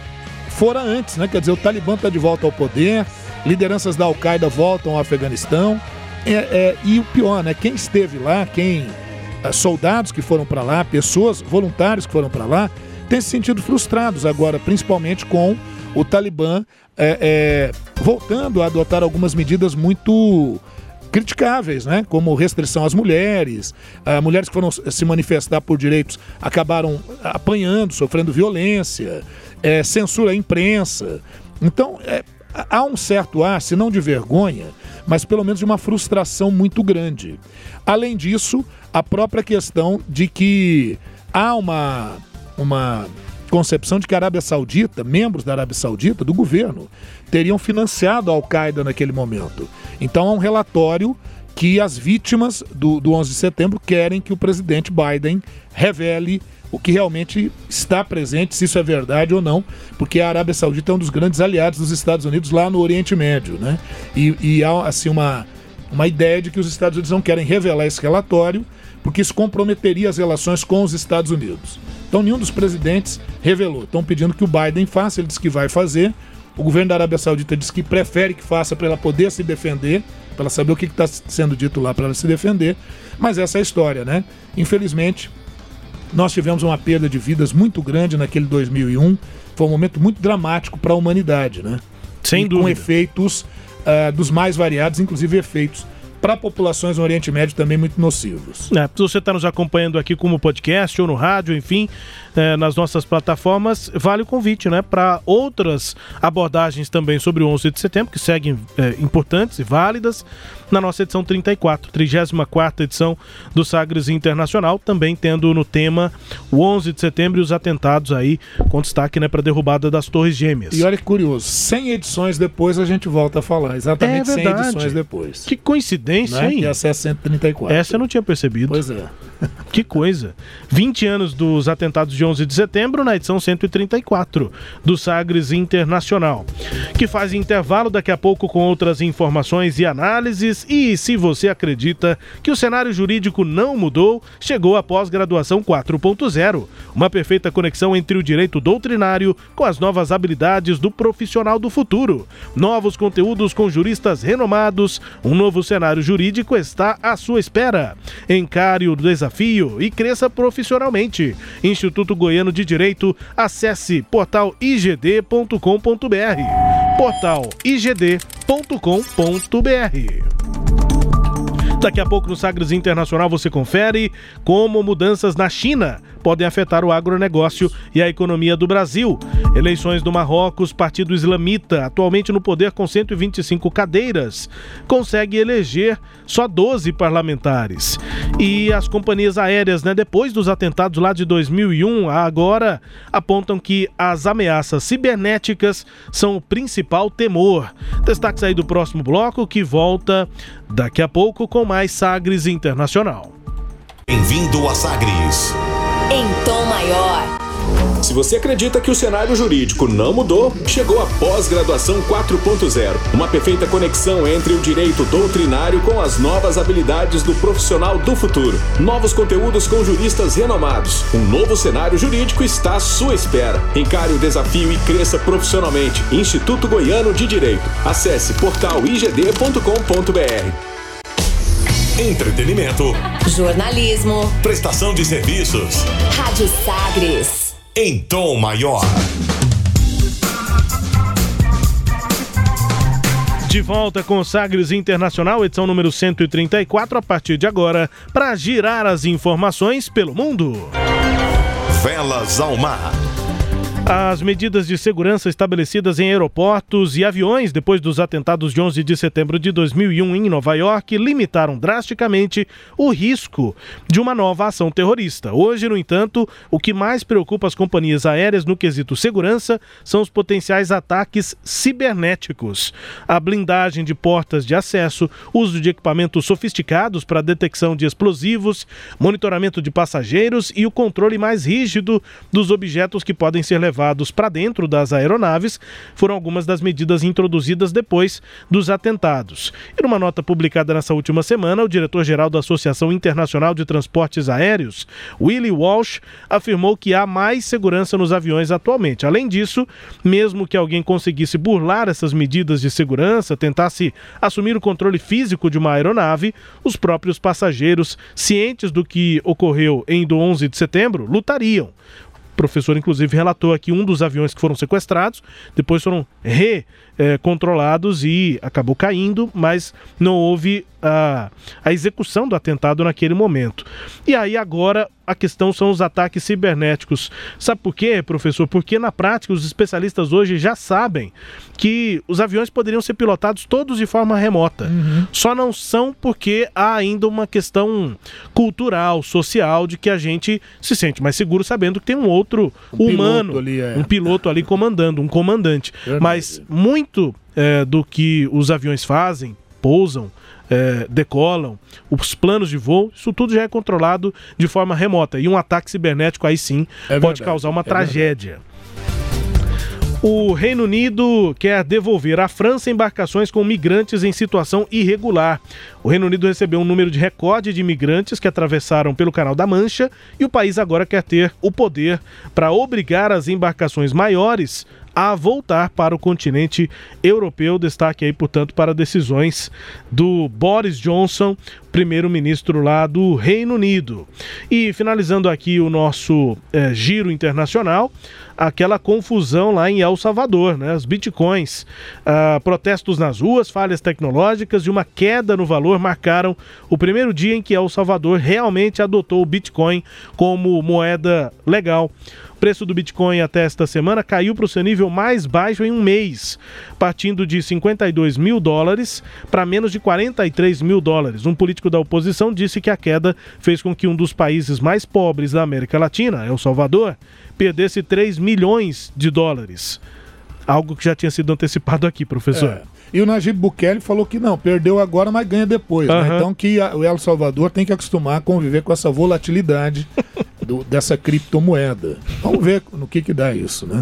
fora antes, né? Quer dizer, o Talibã está de volta ao poder, lideranças da Al-Qaeda voltam ao Afeganistão, é, é, e o pior, né? Quem esteve lá, quem ah, soldados que foram para lá, pessoas, voluntários que foram para lá, têm se sentido frustrados agora, principalmente com o Talibã é, é, voltando a adotar algumas medidas muito criticáveis, né? Como restrição às mulheres, ah, mulheres que foram se manifestar por direitos acabaram apanhando, sofrendo violência, eh, censura à imprensa. Então, eh, há um certo ar, se não de vergonha, mas pelo menos de uma frustração muito grande. Além disso, a própria questão de que há uma, uma concepção de que a Arábia Saudita, membros da Arábia Saudita, do governo, teriam financiado a Al-Qaeda naquele momento. Então há um relatório que as vítimas do, do 11 de setembro querem que o presidente Biden revele o que realmente está presente, se isso é verdade ou não, porque a Arábia Saudita é um dos grandes aliados dos Estados Unidos lá no Oriente Médio, né? E, e há assim uma, uma ideia de que os Estados Unidos não querem revelar esse relatório porque isso comprometeria as relações com os Estados Unidos. Então nenhum dos presidentes revelou. Estão pedindo que o Biden faça, ele disse que vai fazer. O governo da Arábia Saudita diz que prefere que faça para ela poder se defender, para ela saber o que está sendo dito lá para ela se defender. Mas essa é a história, né? Infelizmente, nós tivemos uma perda de vidas muito grande naquele 2001. Foi um momento muito dramático para a humanidade, né? Sem e Com dúvida. efeitos ah, dos mais variados, inclusive efeitos para populações no Oriente Médio também muito nocivos. É, se você está nos acompanhando aqui como podcast ou no rádio, enfim, é, nas nossas plataformas, vale o convite, né, para outras abordagens também sobre o 11 de setembro, que seguem é, importantes e válidas, na nossa edição 34, 34 edição do Sagres Internacional, também tendo no tema o 11 de setembro e os atentados aí, com destaque, né, para a derrubada das Torres Gêmeas. E olha que curioso, 100 edições depois a gente volta a falar, exatamente É 100 verdade. edições depois. Que coincidência, Sim, né? sim. Que é 134. Essa eu não tinha percebido. Pois é. <laughs> Que coisa. 20 anos dos atentados de 11 de setembro na edição 134 do Sagres Internacional. Que faz intervalo daqui a pouco com outras informações e análises. E se você acredita que o cenário jurídico não mudou, chegou a pós-graduação 4.0. Uma perfeita conexão entre o direito doutrinário com as novas habilidades do profissional do futuro. Novos conteúdos com juristas renomados. Um novo cenário jurídico está à sua espera. Encare o desafio e cresça profissionalmente. Instituto Goiano de Direito, acesse portaligd.com.br. portaligd.com.br. Daqui a pouco no Sagres Internacional você confere como mudanças na China podem afetar o agronegócio e a economia do Brasil. Eleições do Marrocos, Partido Islamita, atualmente no poder com 125 cadeiras, consegue eleger só 12 parlamentares. E as companhias aéreas, né, depois dos atentados lá de 2001, agora apontam que as ameaças cibernéticas são o principal temor. Destaques aí do próximo bloco que volta daqui a pouco com mais Sagres Internacional. Bem-vindo a Sagres. Em tom maior. Se você acredita que o cenário jurídico não mudou, chegou a pós-graduação 4.0, uma perfeita conexão entre o direito doutrinário com as novas habilidades do profissional do futuro. Novos conteúdos com juristas renomados. Um novo cenário jurídico está à sua espera. Encare o desafio e cresça profissionalmente. Instituto Goiano de Direito. Acesse portaligd.com.br. Entretenimento. Jornalismo. Prestação de serviços. Rádio Sagres. Em tom maior. De volta com o Sagres Internacional, edição número 134, a partir de agora, para girar as informações pelo mundo. Velas ao mar. As medidas de segurança estabelecidas em aeroportos e aviões depois dos atentados de 11 de setembro de 2001 em Nova York limitaram drasticamente o risco de uma nova ação terrorista. Hoje, no entanto, o que mais preocupa as companhias aéreas no quesito segurança são os potenciais ataques cibernéticos. A blindagem de portas de acesso, uso de equipamentos sofisticados para detecção de explosivos, monitoramento de passageiros e o controle mais rígido dos objetos que podem ser levados levados para dentro das aeronaves foram algumas das medidas introduzidas depois dos atentados. E numa nota publicada nessa última semana, o diretor-geral da Associação Internacional de Transportes Aéreos, Willie Walsh, afirmou que há mais segurança nos aviões atualmente. Além disso, mesmo que alguém conseguisse burlar essas medidas de segurança, tentasse assumir o controle físico de uma aeronave, os próprios passageiros, cientes do que ocorreu em do 11 de setembro, lutariam. Professor, inclusive, relatou aqui um dos aviões que foram sequestrados, depois foram recontrolados e acabou caindo, mas não houve a, a execução do atentado naquele momento. E aí agora a questão são os ataques cibernéticos. Sabe por quê, professor? Porque na prática os especialistas hoje já sabem que os aviões poderiam ser pilotados todos de forma remota. Uhum. Só não são porque há ainda uma questão cultural, social, de que a gente se sente mais seguro sabendo que tem um outro Um humano, piloto ali, é. um piloto ali comandando, um comandante. Mas muito é, do que os aviões fazem, pousam, é, decolam, os planos de voo, isso tudo já é controlado de forma remota. E um ataque cibernético aí sim É pode verdade, causar uma é tragédia. O Reino Unido quer devolver à França embarcações com migrantes em situação irregular. O Reino Unido recebeu um número de recorde de imigrantes que atravessaram pelo Canal da Mancha e o país agora quer ter o poder para obrigar as embarcações maiores a voltar para o continente europeu. Destaque aí, portanto, para decisões do Boris Johnson, primeiro-ministro lá do Reino Unido. E finalizando aqui o nosso eh, giro internacional, aquela confusão lá em El Salvador, né? Os bitcoins, ah, protestos nas ruas, falhas tecnológicas e uma queda no valor marcaram o primeiro dia em que El Salvador realmente adotou o Bitcoin como moeda legal. O preço do Bitcoin até esta semana caiu para o seu nível mais baixo em um mês, partindo de 52 mil dólares para menos de 43 mil dólares. Um político da oposição disse que a queda fez com que um dos países mais pobres da América Latina, El Salvador, perdesse 3 milhões de dólares. Algo que já tinha sido antecipado aqui, professor. É. E o Najib Bukele falou que não, perdeu agora, mas ganha depois. né? Aham. Então que a- o El Salvador tem que acostumar a conviver com essa volatilidade do- dessa criptomoeda. Vamos ver no que que dá isso, né?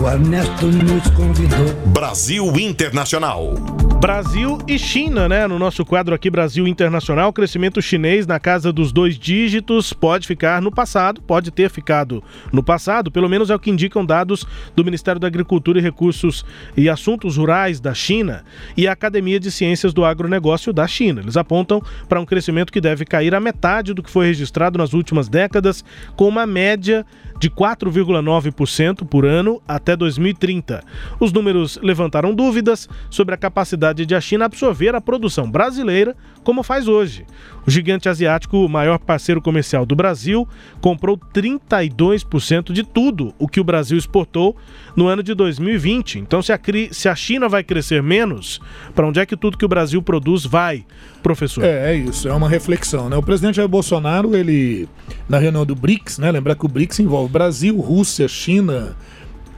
O Ernesto nos convidou. Brasil Internacional. Brasil e China, né? No nosso quadro aqui, Brasil Internacional, crescimento chinês na casa dos dois dígitos pode ficar no passado, pode ter ficado no passado, pelo menos é o que indicam dados do Ministério da Agricultura e Recursos e Assuntos Rurais da China e a Academia de Ciências do Agronegócio da China. Eles apontam para um crescimento que deve cair à metade do que foi registrado nas últimas décadas, com uma média de 4,9% por ano até 2030. Os números levantaram dúvidas sobre a capacidade de a China absorver a produção brasileira como faz hoje. O gigante asiático, o maior parceiro comercial do Brasil, comprou 32% de tudo o que o Brasil exportou no ano de 2020. Então, se a, se a China vai crescer menos, para onde é que tudo que o Brasil produz vai, professor? É, é isso, é uma reflexão, né? O presidente Jair Bolsonaro, ele, na reunião do BRICS, né? Lembrar que o BRICS envolve Brasil, Rússia, China,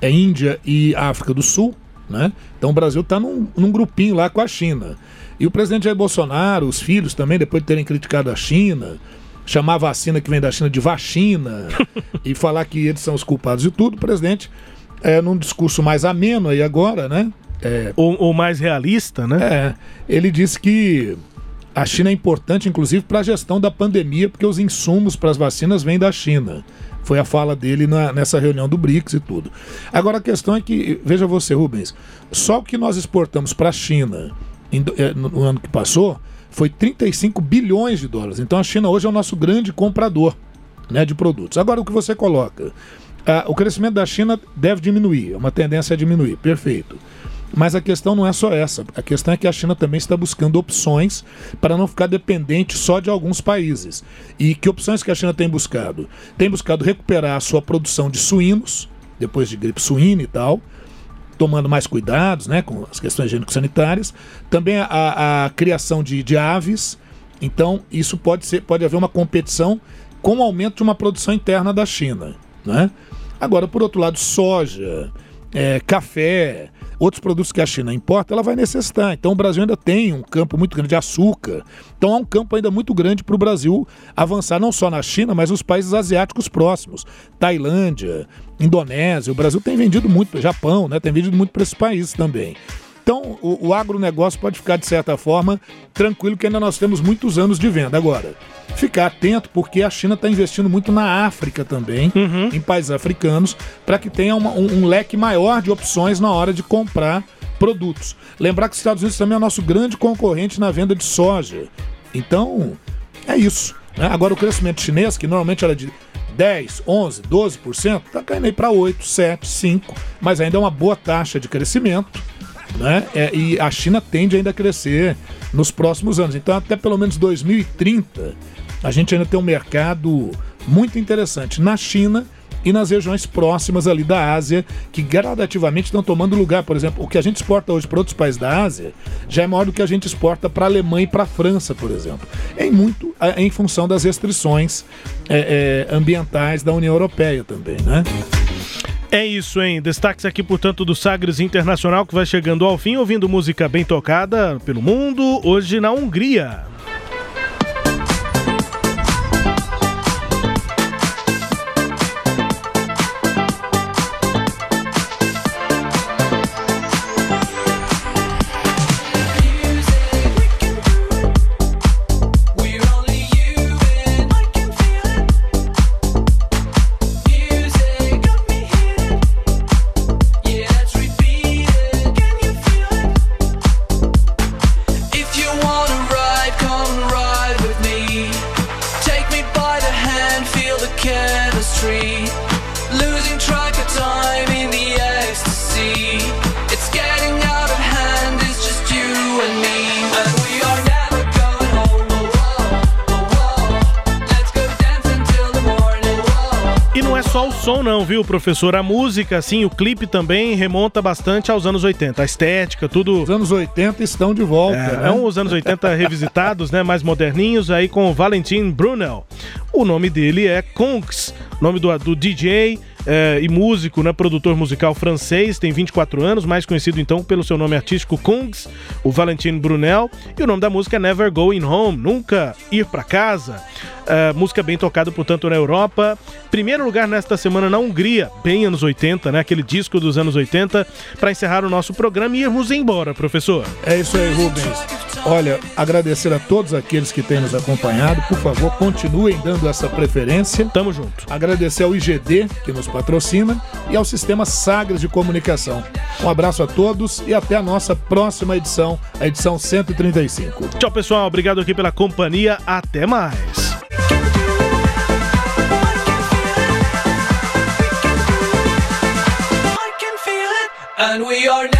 é, Índia e África do Sul, né? Então o Brasil está num, num grupinho lá com a China. E o presidente Jair Bolsonaro, os filhos também, depois de terem criticado a China, chamar a vacina que vem da China de vacina <laughs> e falar que eles são os culpados de tudo, o presidente, é, num discurso mais ameno aí agora, né? É, ou, ou mais realista, né? É, ele disse que a China é importante, inclusive, para a gestão da pandemia, porque os insumos para as vacinas vêm da China. Foi a fala dele na- nessa reunião do BRICS e tudo. Agora a questão é que, veja você, Rubens, só o que nós exportamos para a China no, no ano que passou foi 35 bilhões de dólares. Então a China hoje é o nosso grande comprador né, de produtos. Agora o que você coloca? Ah, o crescimento da China deve diminuir, é uma tendência a diminuir, perfeito. Mas a questão não é só essa. A questão é que a China também está buscando opções para não ficar dependente só de alguns países. E que opções que a China tem buscado? Tem buscado recuperar a sua produção de suínos, depois de gripe suína e tal, tomando mais cuidados né, com as questões higiênico-sanitárias. Também a, a criação de, de aves. Então, isso pode ser, pode haver uma competição com o aumento de uma produção interna da China. Né? Agora, por outro lado, soja, é, café, outros produtos que a China importa, ela vai necessitar. Então o Brasil ainda tem um campo muito grande de açúcar. Então há um campo ainda muito grande para o Brasil avançar, não só na China, mas nos países asiáticos próximos. Tailândia, Indonésia. O Brasil tem vendido muito, Japão, né? Tem vendido muito para esses países também. Então, o, o agronegócio pode ficar, de certa forma, tranquilo, que ainda nós temos muitos anos de venda. Agora, ficar atento, porque a China está investindo muito na África também, em países africanos, para que tenha uma- um, um leque maior de opções na hora de comprar produtos. Lembrar que os Estados Unidos também é o nosso grande concorrente na venda de soja. Então, é isso. né? Agora, o crescimento chinês, que normalmente era de 10, 11, 12%, está caindo aí para 8, 7, 5, mas ainda é uma boa taxa de crescimento né? É, e a China tende ainda a crescer nos próximos anos. Então, até pelo menos 2030, a gente ainda tem um mercado muito interessante na China e nas regiões próximas ali da Ásia, que gradativamente estão tomando lugar. Por exemplo, o que a gente exporta hoje para outros países da Ásia já é maior do que a gente exporta para a Alemanha e para a França, por exemplo. Em muito em função das restrições é, é, ambientais da União Europeia também, né? É isso, hein? Destaques aqui, portanto, do Sagres Internacional, que vai chegando ao fim, ouvindo música bem tocada pelo mundo, hoje na Hungria. Viu, professor? A música, assim, o clipe também remonta bastante aos anos 80. A estética, tudo. Os anos 80 estão de volta. É, né? é uns anos 80 <laughs> revisitados, né? Mais moderninhos, aí com o Valentin Brunel. O nome dele é Kungs, nome do, do DJ, é, e músico, né, produtor musical francês, tem 24 anos, mais conhecido então pelo seu nome artístico Kungs, o Valentin Brunel, e o nome da música é Never Going Home, Nunca Ir Pra Casa. É, música bem tocada, portanto, na Europa. Primeiro lugar nesta semana na Hungria, bem anos 80, né? Aquele disco dos anos 80, para encerrar o nosso programa e irmos embora, professor. É isso aí, Rubens. Olha, agradecer a todos aqueles que têm nos acompanhado. Por favor, continuem dando essa preferência. Tamo junto. Agradecer ao IGD, que nos patrocina, e ao Sistema Sagres de Comunicação. Um abraço a todos e até a nossa próxima edição, a edição 135. Tchau, pessoal. Obrigado aqui pela companhia. Até mais. And we are never